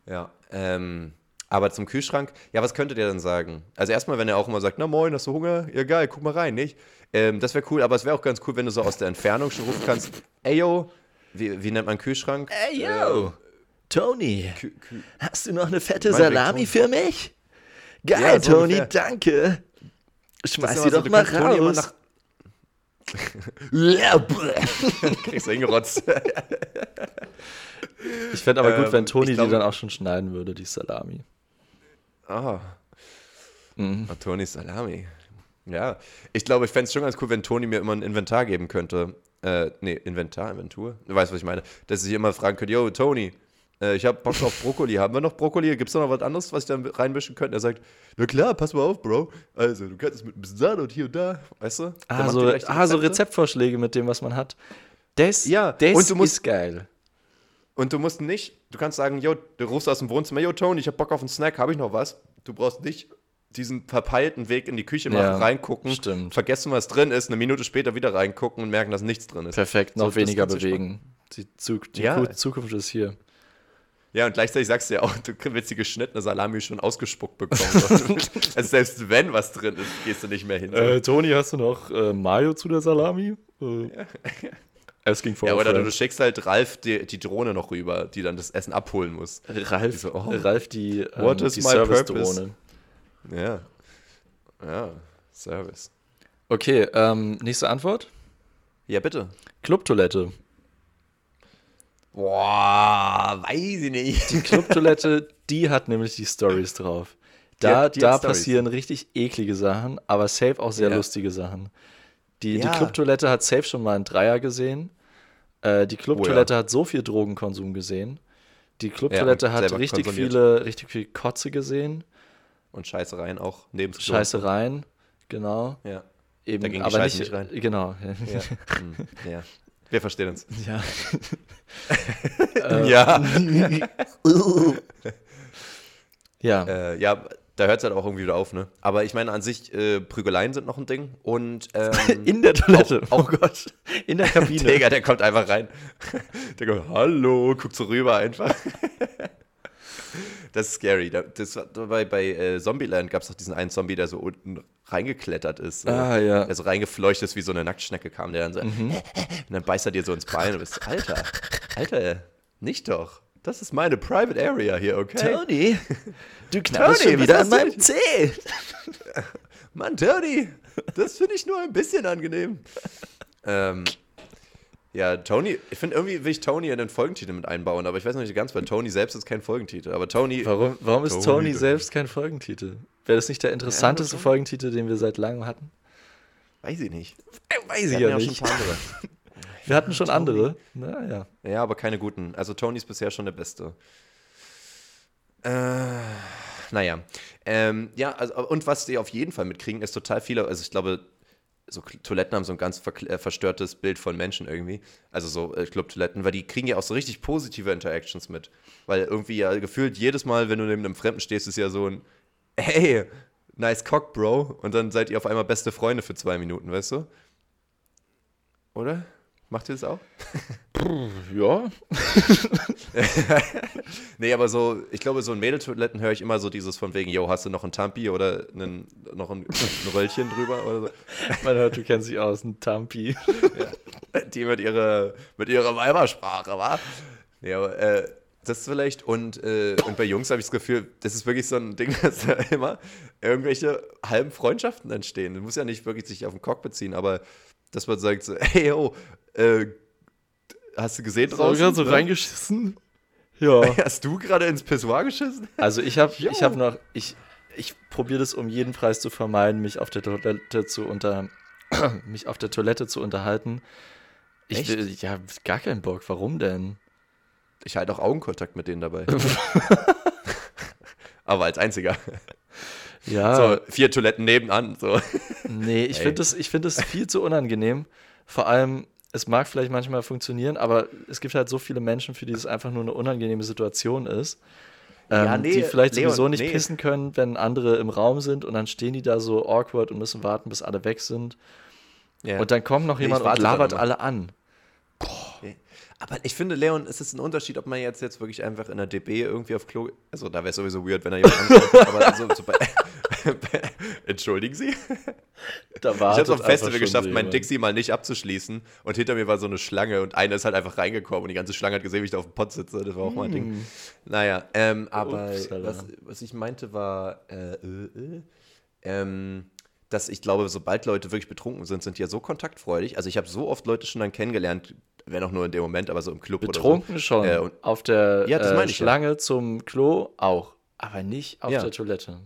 Ja. Ähm, aber zum Kühlschrank, ja, was könntet ihr denn sagen? Also erstmal, wenn er auch immer sagt, na moin, hast du Hunger? Ja geil, guck mal rein, nicht? Ähm, das wäre cool, aber es wäre auch ganz cool, wenn du so aus der Entfernung schon rufen kannst, ey yo, wie, wie nennt man Kühlschrank? Hey, yo! Tony, Kü Kü hast du noch eine fette Salami für mich? Geil, Ja, so Tony, ungefähr. danke. Schmeiß sie so, doch mal raus. Kriegst du hingerotzt. Ich fände aber gut, Ähm, wenn Toni ich glaube- die dann auch schon schneiden würde, die Salami. Ah. Mhm. Ah, Toni Salami. Ja, ich glaube, ich fände es schon ganz cool, wenn Toni mir immer ein Inventar geben könnte. Äh, nee, Inventar, Inventur. Du weißt, was ich meine. Dass ich immer fragen könnte, yo, Toni, äh, ich habe Bock auf Brokkoli. Haben wir noch Brokkoli? Gibt es noch was anderes, was ich dann reinmischen könnte? Er sagt, na klar, pass mal auf, Bro. Also, du kannst es mit ein bisschen und hier und da, weißt du? Ah, macht so, ah, so. Rezeptvorschläge mit dem, was man hat. Das, Ja, das und du musst- ist geil. Und du musst nicht, du kannst sagen, yo, du rufst aus dem Wohnzimmer, yo, Toni, ich hab Bock auf einen Snack, habe ich noch was? Du brauchst nicht diesen verpeilten Weg in die Küche machen, Ja, reingucken, stimmt. vergessen, was drin ist, eine Minute später wieder reingucken und merken, dass nichts drin ist. Perfekt, noch So, weniger bewegen. Die, Zug, die Ja. Ku- Zukunft ist hier. Ja, und gleichzeitig sagst du ja auch, du willst die geschnittene Salami schon ausgespuckt bekommen. also selbst wenn was drin ist, gehst du nicht mehr hin. Äh, Toni, hast du noch äh, Mayo zu der Salami? Äh, Asking for ja, a oder du, schickst halt Ralf die, die Drohne noch rüber, die dann das Essen abholen muss. Ralf, so, oh. Ralf die, ähm, What is die my Service-Drohne. Ja. Ja, Service. Okay, ähm, nächste Antwort. Ja, bitte. Clubtoilette. Boah, weiß ich nicht. Die Clubtoilette, die hat nämlich die Stories drauf. Da, hat- die hat da Stories. passieren richtig eklige Sachen, aber safe auch sehr Ja. lustige Sachen. Die, Ja. die Clubtoilette hat safe schon mal einen Dreier gesehen. Äh, die Clubtoilette hat so viel Drogenkonsum gesehen. Die Clubtoilette und hat richtig viele, richtig viel Kotze gesehen. Und Scheißereien auch neben. Scheißereien, genau. Ja. Eben, Da ging aber Scheiße nicht, nicht rein. Genau. Ja. Hm, ja. Wir verstehen uns. ja. Ja. ja. Äh, ja, da hört es halt auch irgendwie wieder auf, ne? Aber ich meine, an sich, äh, Prügeleien sind noch ein Ding. Und ähm, In der Toilette. oh Gott. In der Kabine. Digga, der kommt einfach rein. Der kommt, hallo, guckt so rüber einfach. Das ist scary. Da- Das war, bei bei äh, Zombieland gab es doch diesen einen Zombie, der so unten reingeklettert ist. Ah, ja. Mhm. Der so reingefleucht ist, wie so eine Nacktschnecke kam, der dann so, und dann beißt er dir so ins Bein und bist, Alter, Alter, nicht doch. Das ist meine Private Area hier, okay? Tony, du Tony, schon wieder an meinem? Zeh. Mann, Tony, das finde ich nur ein bisschen angenehm. ähm, ja, Tony, ich finde irgendwie will ich Tony in den Folgentitel mit einbauen, aber ich weiß noch nicht ganz, weil Tony selbst ist kein Folgentitel. Aber Tony, Warum, warum ist Tony, Tony, selbst kein Folgentitel? Wäre das nicht der interessanteste schon. Folgentitel, den wir seit langem hatten? weiß ich nicht. Weiß Wir ich ja hatten auch schon nicht. ein paar andere. Wir hatten schon andere. Naja. Ja, aber keine guten. Also Tony ist bisher schon der Beste. Äh, naja. Ähm, ja, also, und was die auf jeden Fall mitkriegen, ist total viele, also ich glaube, so Toiletten haben so ein ganz verkl- äh, verstörtes Bild von Menschen irgendwie. Also so äh, Clubtoiletten, weil die kriegen ja auch so richtig positive Interactions mit. Weil irgendwie ja gefühlt jedes Mal, wenn du neben einem Fremden stehst, ist ja so ein Hey, nice cock, Bro. Und dann seid ihr auf einmal beste Freunde für zwei Minuten, weißt du? Oder? Macht ihr das auch? Ja. Nee, aber so, ich glaube, so in Mädeltoiletten höre ich immer so dieses von wegen, yo, hast du noch ein Tampi oder einen, noch ein, ein Röllchen drüber oder so. Man hört, du kennst dich aus, ein Tampi. Die mit ihrer, mit ihrer Weibersprache, wa? Nee, aber, äh, das ist vielleicht, und, äh, und bei Jungs habe ich das Gefühl, das ist wirklich so ein Ding, dass da immer irgendwelche halben Freundschaften entstehen. Das muss ja nicht wirklich sich auf den Cock beziehen, aber dass man sagt so, hey, yo, äh, hast du gesehen draußen? gerade so ne? reingeschissen. Ja. Hast du gerade ins Pissoir geschissen? Also ich habe ich hab noch, ich, ich probiere das um jeden Preis zu vermeiden, mich auf der Toilette zu unter, mich auf der Toilette zu unterhalten. Ich Echt? will, ja, gar keinen Bock. Warum denn? Ich halte auch Augenkontakt mit denen dabei. Aber als einziger. Ja, So, vier Toiletten nebenan. So. nee, ich finde das, ich find das viel zu unangenehm. Vor allem, es mag vielleicht manchmal funktionieren, aber es gibt halt so viele Menschen, für die es einfach nur eine unangenehme Situation ist. Ähm, Ja, nee, die vielleicht Leon, sowieso nicht nee. pissen können, wenn andere im Raum sind und dann stehen die da so awkward und müssen warten, bis alle weg sind. Ja. Und dann kommt noch Nee, jemand und warte dann labert alle an. Aber ich finde, Leon, es ist ein Unterschied, ob man jetzt, jetzt wirklich einfach in der DB irgendwie auf Klo. Also, da wäre es sowieso weird, wenn er jemand antwortet. aber so, so bei, Entschuldigen Sie? Da Ich habe es auf Festival geschafft, mein. Dixie mal nicht abzuschließen. Und hinter mir war so eine Schlange und einer ist halt einfach reingekommen und die ganze Schlange hat gesehen, wie ich da auf dem Pott sitze. Das war auch mal ein Ding. Naja, ähm, aber Upsala. was, was ich meinte war, äh, äh, äh, ähm, dass ich glaube, sobald Leute wirklich betrunken sind, sind die ja so kontaktfreudig. Also ich habe so oft Leute schon dann kennengelernt, wenn auch nur in dem Moment, aber so im Club Betrunken oder so. schon. Äh, und, auf der Ja, das äh, ich ja. Schlange zum Klo auch. Aber nicht auf Ja. der Toilette.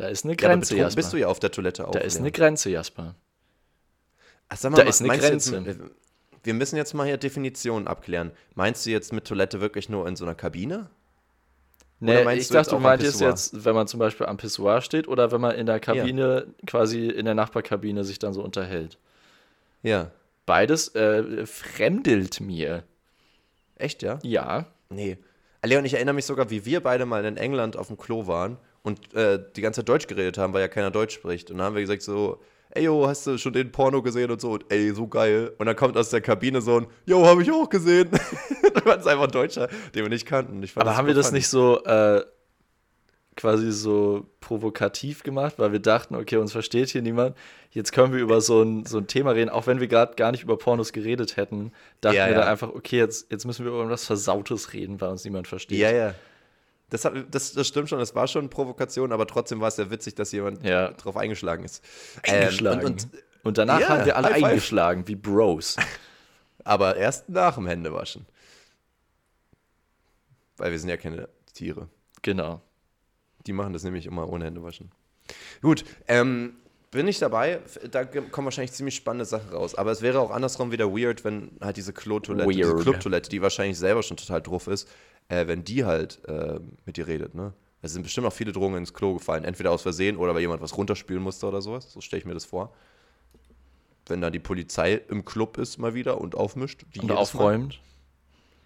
Da ist eine ja, Grenze, betrunken Jasper. bist du ja auf der Toilette auch. da ist eine Grenze, Jasper. Ach, sag da ist eine du jetzt- Grenze. wir müssen jetzt mal hier Definitionen abklären. Meinst du jetzt mit Toilette wirklich nur in so einer Kabine? Nee, ich du dachte, du meintest jetzt, wenn man zum Beispiel am Pissoir steht oder wenn man in der Kabine, quasi in der Nachbarkabine sich dann so unterhält. Ja. Beides äh, fremdelt mir. Echt, ja? Ja. Nee. Leon, ich erinnere mich sogar, wie wir beide mal in England auf dem Klo waren und äh, die ganze Zeit Deutsch geredet haben, weil ja keiner Deutsch spricht. Und dann haben wir gesagt so, ey, yo, hast du schon den Porno gesehen und so? Und ey, so geil. Und dann kommt aus der Kabine so ein, yo, habe ich auch gesehen. dann war es einfach ein Deutscher, den wir nicht kannten. Aber haben wir das nicht so äh, quasi so provokativ gemacht, weil wir dachten, okay, uns versteht hier niemand. Jetzt können wir über so ein, so ein Thema reden, auch wenn wir gerade gar nicht über Pornos geredet hätten. Dachten Ja, wir ja. dann einfach, okay, jetzt, jetzt müssen wir über irgendwas Versautes reden, weil uns niemand versteht. Ja, ja. Das, hat, das, das stimmt schon, das war schon eine Provokation, aber trotzdem war es ja witzig, dass jemand Ja. drauf eingeschlagen ist. Eingeschlagen. Ähm, und, und, und danach Ja, haben wir alle eingeschlagen, wie Bros. aber erst nach dem Händewaschen. Weil wir sind ja keine Tiere. genau. Die machen das nämlich immer ohne Händewaschen. Gut, ähm, bin ich dabei. Da kommen wahrscheinlich ziemlich spannende Sachen raus. Aber es wäre auch andersrum wieder weird, wenn halt diese Klo-Toilette, diese. Club-Toilette, die wahrscheinlich selber schon total drauf ist, äh, wenn die halt äh, mit dir redet, ne? Es sind bestimmt auch viele Drogen ins Klo gefallen, entweder aus Versehen oder weil jemand was runterspülen musste oder sowas. So stelle ich mir das vor. Wenn dann die Polizei im Club ist mal wieder und aufmischt. wie Und jedes Mal. aufräumt.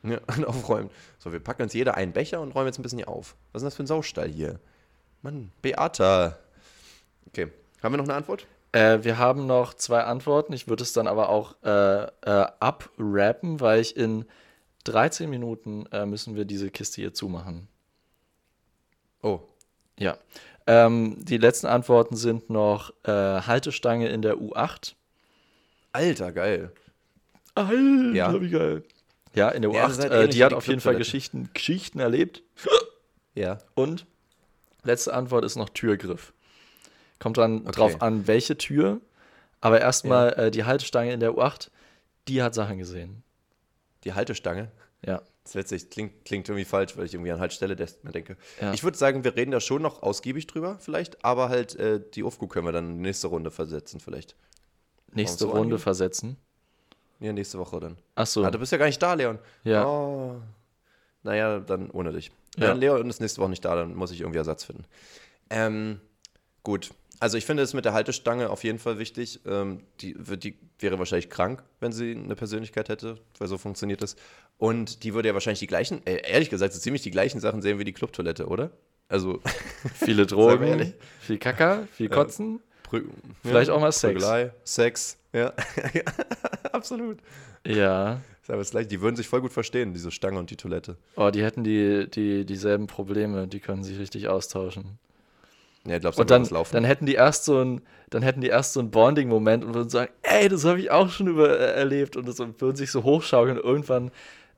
Ja, und aufräumen. So, wir packen uns jeder einen Becher und räumen jetzt ein bisschen hier auf. Was ist denn das für ein Saustall hier? Mann, Beata. Okay, haben wir noch eine Antwort? Äh, wir haben noch zwei Antworten. Ich würde es dann aber auch äh, äh, abrappen, weil ich in 13 Minuten äh, müssen wir diese Kiste hier zumachen. Oh, Ja. Ähm, die letzten Antworten sind noch äh, Haltestange in der U8. Alter, geil. Alter, Ja. wie geil. Ja, in der Ja, U8. das ist halt äh, die hat die auf jeden Fall. Geschichten, Geschichten erlebt. Ja. Und letzte Antwort ist noch Türgriff. Kommt dann Okay. drauf an, welche Tür. Aber erstmal äh, die Haltestange in der U8, die hat Sachen gesehen. Die Haltestange. Ja. Das ist letztlich klingt, klingt irgendwie falsch, weil ich irgendwie an Haltestelle mir denke. Ja. Ich würde sagen, wir reden da schon noch ausgiebig drüber, vielleicht, aber halt äh, die Aufgu können wir dann in die nächste Runde versetzen, vielleicht. Nächste so Runde angehen? versetzen. Ja, nächste Woche dann. Achso. Ah, du bist ja gar nicht da, Leon. Ja. Oh. Naja, dann ohne dich. Ja. Ja. Leon ist nächste Woche nicht da, dann muss ich irgendwie Ersatz finden. Ähm, gut. Also ich finde es mit der Haltestange auf jeden Fall wichtig. Ähm, die, die wäre wahrscheinlich krank, wenn sie eine Persönlichkeit hätte, weil so funktioniert das. Und die würde ja wahrscheinlich die gleichen, äh, ehrlich gesagt, so ziemlich die gleichen Sachen sehen wie die Clubtoilette, oder? Also Viele Drogen, viel Kacker, viel Kotzen. Prü Vielleicht auch mal Sex. Prügelei, Sex, ja. Absolut. Ja. Ist aber das Gleiche. Die würden sich voll gut verstehen, diese Stange und die Toilette. Oh, die hätten die, die, dieselben Probleme, die können sich richtig austauschen. Ja, glaubst Und dann, dann hätten die erst so ein, dann hätten die erst so einen Bonding-Moment und würden sagen, ey, das habe ich auch schon über, äh, erlebt und, das, und würden sich so hochschaukeln. Und irgendwann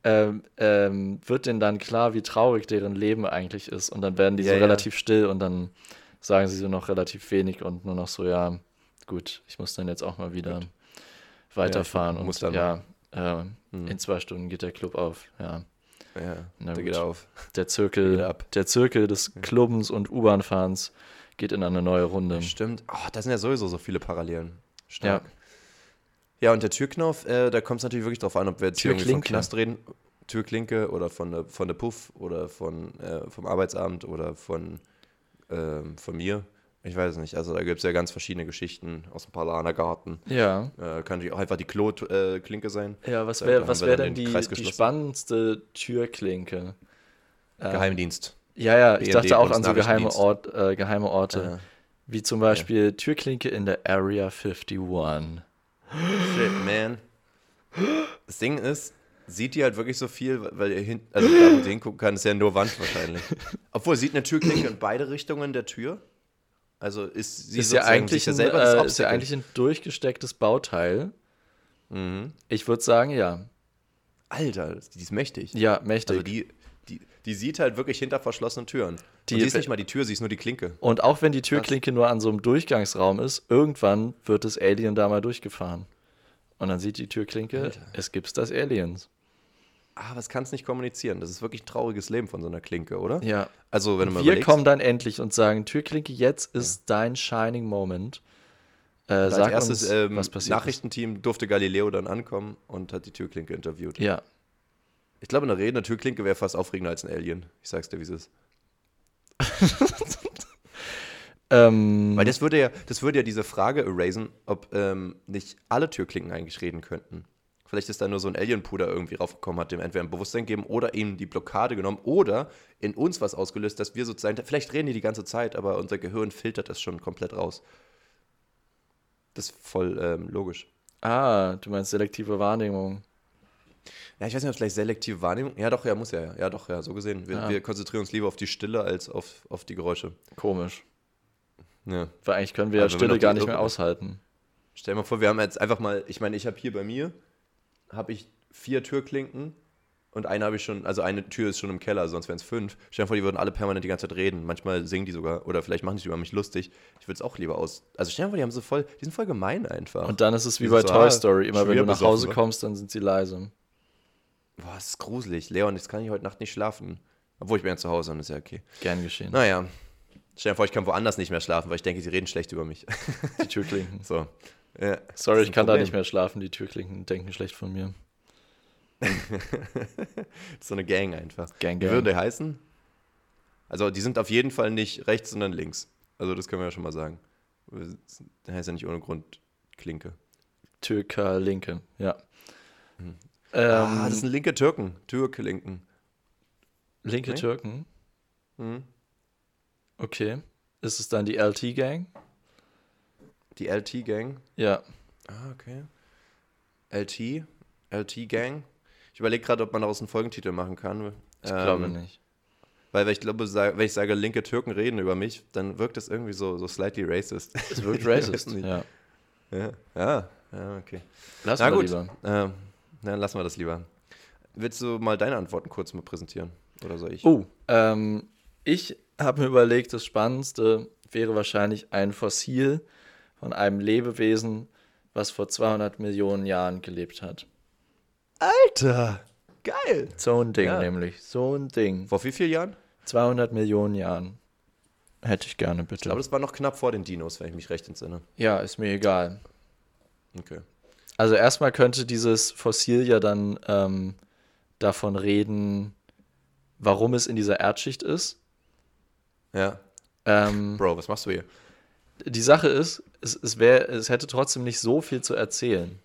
ähm, ähm, wird denen dann klar, wie traurig deren Leben eigentlich ist. Und dann werden die Ja, so ja. relativ still und dann sagen sie so noch relativ wenig und nur noch so, ja, gut, ich muss dann jetzt auch mal wieder weiterfahren Ja, und dann ja, äh, in zwei Stunden geht der Club auf, ja. Ja, Na der gut. geht auf. Der Zirkel, ab. der Zirkel des Clubbens und U-Bahn-Fahrens geht in eine neue Runde. Stimmt. Oh, da sind ja sowieso so viele Parallelen. Ja. Stark. Ja, und der Türknauf, äh, da kommt es natürlich wirklich drauf an, ob wir jetzt hier irgendwie vom Türklinke. Knast reden, Türklinke oder von der, von der Puff oder von, äh, vom Arbeitsamt oder von, ähm, von mir. Ich weiß nicht. Also da gibt es ja ganz verschiedene Geschichten aus dem Paulaner Garten. Ja. Äh, kann natürlich auch einfach die Klo-Klinke äh, Klinke sein. Ja, was wäre was wär denn den die, die spannendste Türklinke? Ähm, Geheimdienst. Ja, ja, ich BND, dachte auch an so geheime. Ort, äh, geheime Orte. Ja. Wie zum Beispiel Türklinke in der Area 51. Shit, man. Das Ding ist, sieht die halt wirklich so viel, weil ihr hin, also da, wo sie hingucken kann, ist ja nur Wand wahrscheinlich. Obwohl, sieht eine Türklinke in beide Richtungen der Tür? Also ist sie Ist ja, eigentlich ein, selber das äh, ist ja Obstacle? eigentlich ein durchgestecktes Bauteil. Mhm. Ich würde sagen, ja. Alter, die ist mächtig. Ja, mächtig. Also die, die, die sieht halt wirklich hinter verschlossenen Türen. Die- ist nicht mal die Tür, sie ist nur die Klinke. Und auch wenn die Türklinke nur an so einem Durchgangsraum ist, irgendwann wird das Alien da mal durchgefahren. Und dann sieht die Türklinke, Alter. es gibt das Aliens. Aber es kann es nicht kommunizieren. Das ist wirklich ein trauriges Leben von so einer Klinke, oder? Ja. Also, wenn du mal Wir überlegst, kommen dann endlich und sagen, Türklinke, jetzt ist dein Shining Moment. Äh, als sag erstes uns, ähm, was passiert Nachrichtenteam durfte Galileo dann ankommen und hat die Türklinke interviewt. ist. Ja. Ich glaube, eine redende Türklinke wäre fast aufregender als ein Alien. Ich sag's dir, wie es ist. Ähm, Weil das würde ja, das würde ja diese Frage erasen, ob ähm, nicht alle Türklinken eigentlich reden könnten. Vielleicht ist da nur so ein Alienpuder irgendwie raufgekommen, hat dem entweder ein Bewusstsein gegeben oder ihm die Blockade genommen oder in uns was ausgelöst, dass wir sozusagen, vielleicht reden die die ganze Zeit, aber unser Gehirn filtert das schon komplett raus. Das ist voll ähm, logisch. ah, du meinst selektive Wahrnehmung. Ja, ich weiß nicht, ob es vielleicht selektive Wahrnehmung. Ja, doch, ja, muss ja. Ja, doch, ja, so gesehen. Wir, Ja. wir konzentrieren uns lieber auf die Stille als auf, auf die Geräusche. Komisch. Ja. Weil eigentlich können wir ja Also Stille die gar nicht mehr aushalten. Stell dir mal vor, wir haben jetzt einfach mal, ich meine, ich habe hier bei mir, habe ich vier Türklinken und eine habe ich schon, also eine Tür ist schon im Keller, sonst wären es fünf. Stell dir vor, die würden alle permanent die ganze Zeit reden. Manchmal singen die sogar oder vielleicht machen die über mich lustig. Ich würde es auch lieber aus. Also stell dir vor, die haben so voll, die sind voll gemein einfach. Und dann ist es wie bei so, Toy ah, Story. Immer wenn du nach Hause kommst, dann sind sie leise. Boah, das ist gruselig. Leon, jetzt kann ich heute Nacht nicht schlafen. Obwohl ich bin ja zu Hause und ist ja okay. Gern geschehen. Naja. Stell dir vor, ich kann woanders nicht mehr schlafen, weil ich denke, sie reden schlecht über mich. Die Türklinken. so. Ja, Sorry, das ich kann da Problem. nicht mehr schlafen. Die Türklinken denken schlecht von mir. so eine Gang einfach. Gang, Wie Gang. würde die heißen? Also, die sind auf jeden Fall nicht rechts, sondern links. Also, das können wir ja schon mal sagen. Der heißt ja nicht ohne Grund Klinke. Türker Linke, ja. Hm. Ähm, ah, das sind linke Türken. Türke-Linken. linke nee? Türken. Mhm. Okay. Ist es dann die LT-Gang? Die LT-Gang. Ja. Ah, okay. LT. LT-Gang. Ich überlege gerade, ob man daraus einen Folgentitel machen kann. Ich glaube nicht. Weil, weil ich glaube, wenn ich sage, linke Türken reden über mich, dann wirkt das irgendwie so, so slightly racist. Es wirkt racist, ja. Ja, ja, ja okay. Lass Na mal gut, lieber. ähm, dann lassen wir das lieber. Willst du mal deine Antworten kurz mal präsentieren? Oder soll ich? Oh, ähm, ich habe mir überlegt, das Spannendste wäre wahrscheinlich ein Fossil von einem Lebewesen, was vor 200 Millionen Jahren gelebt hat. Alter! Geil! So ein Ding Ja. nämlich, so ein Ding. Vor wie vielen Jahren? 200 Millionen Jahren. Hätte ich gerne, Ich bitte. glaube, das war noch knapp vor den Dinos, wenn ich mich recht entsinne. ja, ist mir egal. Okay. Also erstmal könnte dieses Fossil ja dann ähm, davon reden, warum es in dieser Erdschicht ist. Ja. Ähm, Bro, was machst du hier? die Sache ist, es, es, wär, es hätte trotzdem nicht so viel zu erzählen.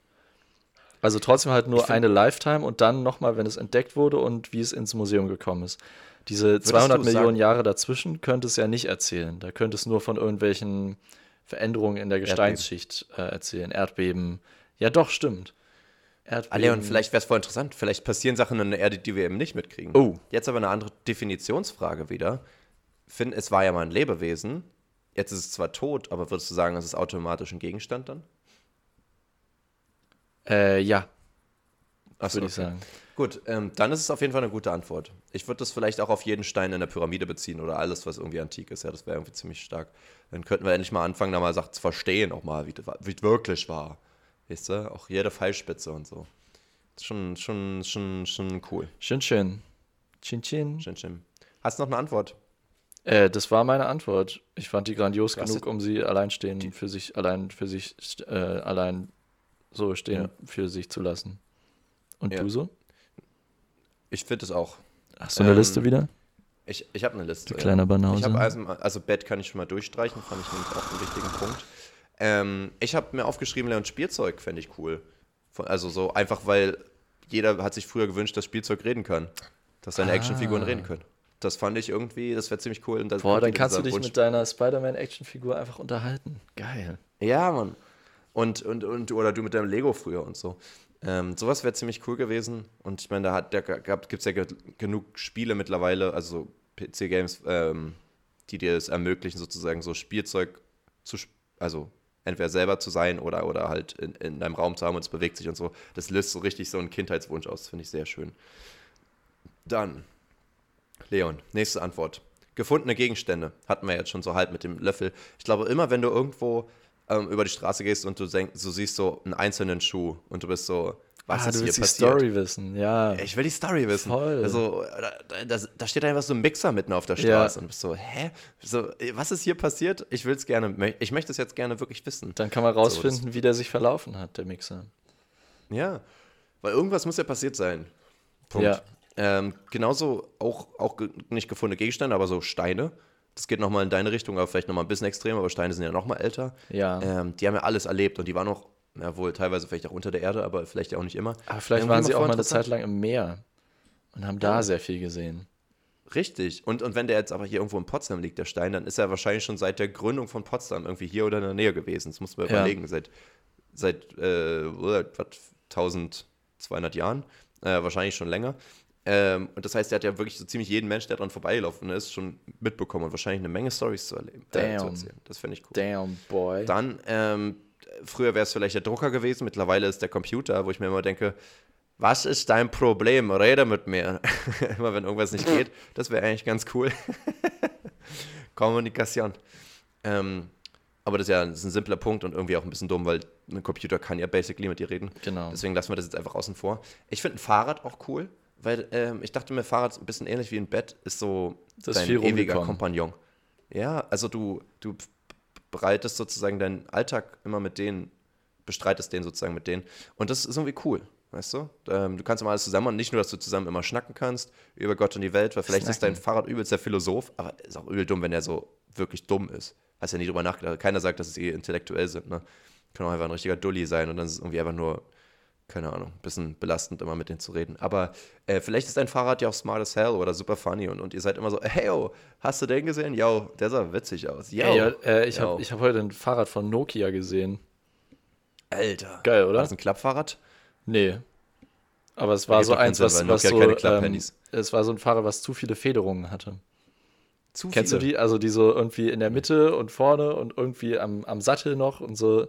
Also trotzdem halt nur eine Lifetime und dann nochmal, wenn es entdeckt wurde und wie es ins Museum gekommen ist. Diese 200 du Millionen sagen- Jahre dazwischen könnte es ja nicht erzählen. Da könnte es nur von irgendwelchen Veränderungen in der Gesteinsschicht äh, erzählen. Erdbeben. Ja, doch, stimmt. Erdbeben. Ah, Leon, vielleicht wäre es voll interessant. Vielleicht passieren Sachen in der Erde, die wir eben nicht mitkriegen. Oh. Jetzt aber eine andere Definitionsfrage wieder. Finn, es war ja mal ein Lebewesen. Jetzt ist es zwar tot, aber würdest du sagen, es ist automatisch ein Gegenstand dann? Äh, ja, Achso, würde ich sagen. Gut, ähm, dann ist es auf jeden Fall eine gute Antwort. Ich würde das vielleicht auch auf jeden Stein in der Pyramide beziehen oder alles, was irgendwie antik ist. Ja, das wäre irgendwie ziemlich stark. Dann könnten wir endlich mal anfangen, da mal Sachen zu verstehen, auch mal, wie es wirklich war. Weißt du? Auch jede Pfeilspitze und so. Schon, schon, schon, schon cool. Schön, schön. Chin, chin. Schön, schön. Hast du noch eine Antwort? Äh, das war meine Antwort. Ich fand die grandios hast genug, um sie allein stehen, für sich, allein für sich, äh, allein so stehen, Ja. für sich zu lassen. Und Ja. du so? Ich finde es auch. Hast du eine Ähm, Liste wieder? Ich, ich habe eine Liste. Du kleiner Banause. Ich habe also, also Bett kann ich schon mal durchstreichen, fand ich nämlich auch einen wichtigen Punkt. Ähm, ich habe mir aufgeschrieben, Leon Spielzeug fände ich cool. Von, also so einfach, weil jeder hat sich früher gewünscht, dass Spielzeug reden kann. Dass seine Ah. Actionfiguren reden können. Das fand ich irgendwie, das wäre ziemlich cool. Und Boah, dann kannst du dich Wunsch- mit deiner Spider-Man-Actionfigur einfach unterhalten. Geil. Ja, Mann. Und, und, und, oder du mit deinem Lego früher und so. Ähm, sowas wäre ziemlich cool gewesen. Und ich meine, da, hat- da gibt es ja ge genug Spiele mittlerweile, also PC-Games, ähm, die dir es ermöglichen, sozusagen so Spielzeug zu, also entweder selber zu sein oder, oder halt in, in deinem Raum zu haben und es bewegt sich und so. Das löst so richtig so einen Kindheitswunsch aus. Das finde ich sehr schön. Dann, Leon, nächste Antwort. Gefundene Gegenstände hatten wir jetzt schon so halb mit dem Löffel. Ich glaube, immer wenn du irgendwo ähm, über die Straße gehst und du, denk, du siehst so einen einzelnen Schuh und du bist so, was ah, ist du hier willst die passiert? Story wissen, ja. Ich will die Story wissen. Voll. Also, da, da, da steht einfach so ein Mixer mitten auf der Ja. Straße und du bist so, hä? So, was ist hier passiert? Ich will es gerne, ich möchte es jetzt gerne wirklich wissen. Dann kann man So, rausfinden, wie der sich verlaufen hat, der Mixer. Ja, weil irgendwas muss ja passiert sein. Punkt. Ja. Ähm, genauso auch, auch nicht gefundene Gegenstände, aber so Steine. Das geht nochmal in deine Richtung, aber vielleicht nochmal ein bisschen extrem, aber Steine sind ja nochmal älter. Ja. Ähm, die haben ja alles erlebt und die waren auch, ja wohl teilweise vielleicht auch unter der Erde, aber vielleicht ja auch nicht immer. Aber vielleicht waren sie auch mal eine. Zeit lang im Meer und haben da sehr viel gesehen. Richtig. Und, und wenn der jetzt aber hier irgendwo in Potsdam liegt, der Stein, dann ist er wahrscheinlich schon seit der Gründung von Potsdam irgendwie hier oder in der Nähe gewesen. Das muss man Ja. überlegen. Seit, seit äh, was, 1200 Jahren. Äh, wahrscheinlich schon länger. Ähm, und das heißt, er hat ja wirklich so ziemlich jeden Mensch, der dran vorbeigelaufen ist, schon mitbekommen und wahrscheinlich eine Menge Stories zu erleben. Äh, zu Damn. erzählen. Das finde ich cool. Damn, boy. Dann, ähm, früher wäre es vielleicht der Drucker gewesen, mittlerweile ist der Computer, wo ich mir immer denke, was ist dein Problem? Rede mit mir. immer wenn irgendwas nicht geht, das wäre eigentlich ganz cool. Kommunikation. Ähm, aber das ist ja das ist ein simpler Punkt und irgendwie auch ein bisschen dumm, weil ein Computer kann ja basically mit dir reden. Genau. Deswegen lassen wir das jetzt einfach außen vor. Ich finde ein Fahrrad auch cool, weil ähm, ich dachte mir, Fahrrad ist ein bisschen ähnlich wie ein Bett, ist so Das ist dein viel ewiger. Kompagnon. Ja, also du, du bereitest sozusagen deinen Alltag immer mit denen, bestreitest den sozusagen mit denen. Und das ist irgendwie cool. Weißt du? Ähm, du kannst immer alles zusammen und nicht nur, dass du zusammen immer schnacken kannst über Gott und die Welt, weil vielleicht ist dein Fahrrad übelst der Philosoph, aber ist auch übel dumm, wenn er so wirklich dumm ist. Hast ja nie drüber nachgedacht. Keiner sagt, dass sie eh intellektuell sind, ne? Kann auch einfach ein richtiger Dulli sein und dann ist es irgendwie einfach nur, keine Ahnung, ein bisschen belastend, immer mit denen zu reden. Aber äh, vielleicht ist dein Fahrrad ja auch smart as hell oder super funny und, und ihr seid immer so, hey, yo, hast du den gesehen? Yo, der sah witzig aus. Yo, Ey, ja, äh, ich habe hab heute ein Fahrrad von Nokia gesehen. Alter. Geil, War oder? das ein Klappfahrrad? Nee. Aber es war so eins, was, was so, keine ähm, es war so ein Fahrrad, was zu viele Federungen hatte. Zu Kennst du die? Also die so irgendwie in der Mitte und vorne und irgendwie am, am Sattel noch und so.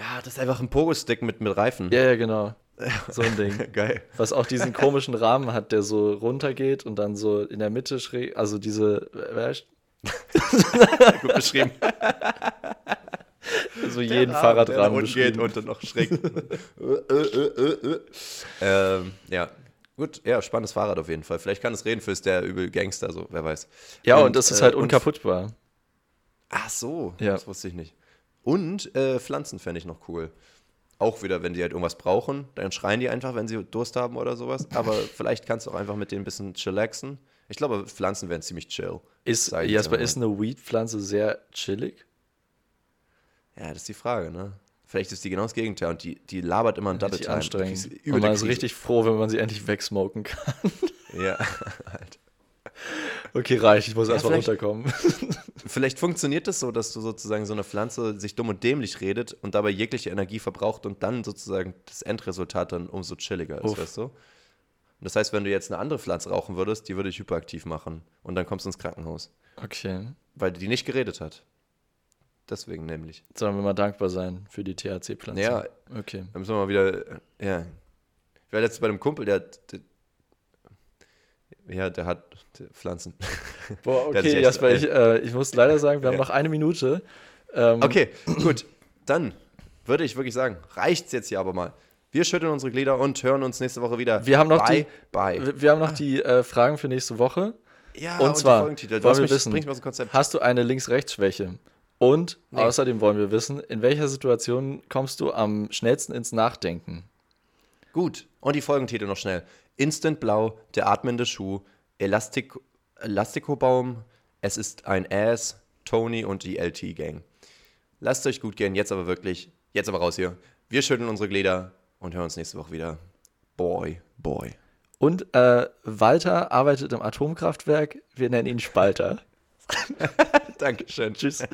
Ah, das ist einfach ein Pogo-Stick mit, mit Reifen. Ja, ja, genau. So ein Ding. Geil. Was auch diesen komischen Rahmen hat, der so runtergeht und dann so in der Mitte schräg, also diese, weißt Gut beschrieben. so jeden der Fahrradrahmen unten geht und dann noch schräg. äh, äh, äh, äh. Ähm, ja. Gut, ja, spannendes Fahrrad auf jeden Fall. Vielleicht kann es reden für ist der übel Gangster, so, wer weiß. Ja, und, das ist äh, halt und- unkaputtbar. Ach so, Ja. das wusste ich nicht. Und äh, Pflanzen fände ich noch cool. Auch wieder, wenn die halt irgendwas brauchen, dann schreien die einfach, wenn sie Durst haben oder sowas. Aber vielleicht kannst du auch einfach mit denen ein bisschen chillaxen. Ich glaube, Pflanzen wären ziemlich chill. Ist, Jasper, ist eine Weed-Pflanze sehr chillig? Ja, das ist die Frage, ne? Vielleicht ist die genau das Gegenteil und die, die labert immer ein Double Time. anstrengend. Die ist Und man ist richtig froh, wenn man sie endlich wegsmoken kann. Ja, halt. Okay, reicht, ich muss erstmal vielleicht- runterkommen. Vielleicht funktioniert das so, dass du sozusagen so eine Pflanze sich dumm und dämlich redet und dabei jegliche Energie verbraucht und dann sozusagen das Endresultat dann umso chilliger ist, Uff. weißt du? Und das heißt, wenn du jetzt eine andere Pflanze rauchen würdest, die würde dich hyperaktiv machen und dann kommst du ins Krankenhaus, Okay. weil die nicht geredet hat. Deswegen nämlich. Sollen wir mal dankbar sein für die THC-Pflanze? Ja, Okay. dann müssen wir mal wieder, ja. Ich war letztens bei einem Kumpel, der, hat- der ja, der hat Pflanzen. Boah, okay, Jasper, ich, äh, ich muss leider sagen, wir haben Ja. noch eine Minute. Ähm, Okay, gut. Dann würde ich wirklich sagen, reicht's jetzt hier aber mal. Wir schütteln unsere Glieder und hören uns nächste Woche wieder. Wir haben noch bye, die- Bye. Wir wir haben noch die äh, Fragen für nächste Woche. Ja, und die zwar, wollen hast wir mich, wissen, bringst mich aus dem Konzept. Hast du eine Links-Rechts-Schwäche? Und Nee. außerdem wollen wir wissen, in welcher Situation kommst du am schnellsten ins Nachdenken? Gut. Und die Folgentitel noch schnell. Instant Blau, der atmende Schuh, Elastik Elastikobaum, es ist ein Ass, Tony und die LT Gang. Lasst euch gut gehen, jetzt aber wirklich, jetzt aber raus hier. Wir schütteln unsere Glieder und hören uns nächste Woche wieder. Boy, boy. Und äh, Walter arbeitet im Atomkraftwerk. Wir nennen ihn Spalter. Dankeschön. Tschüss.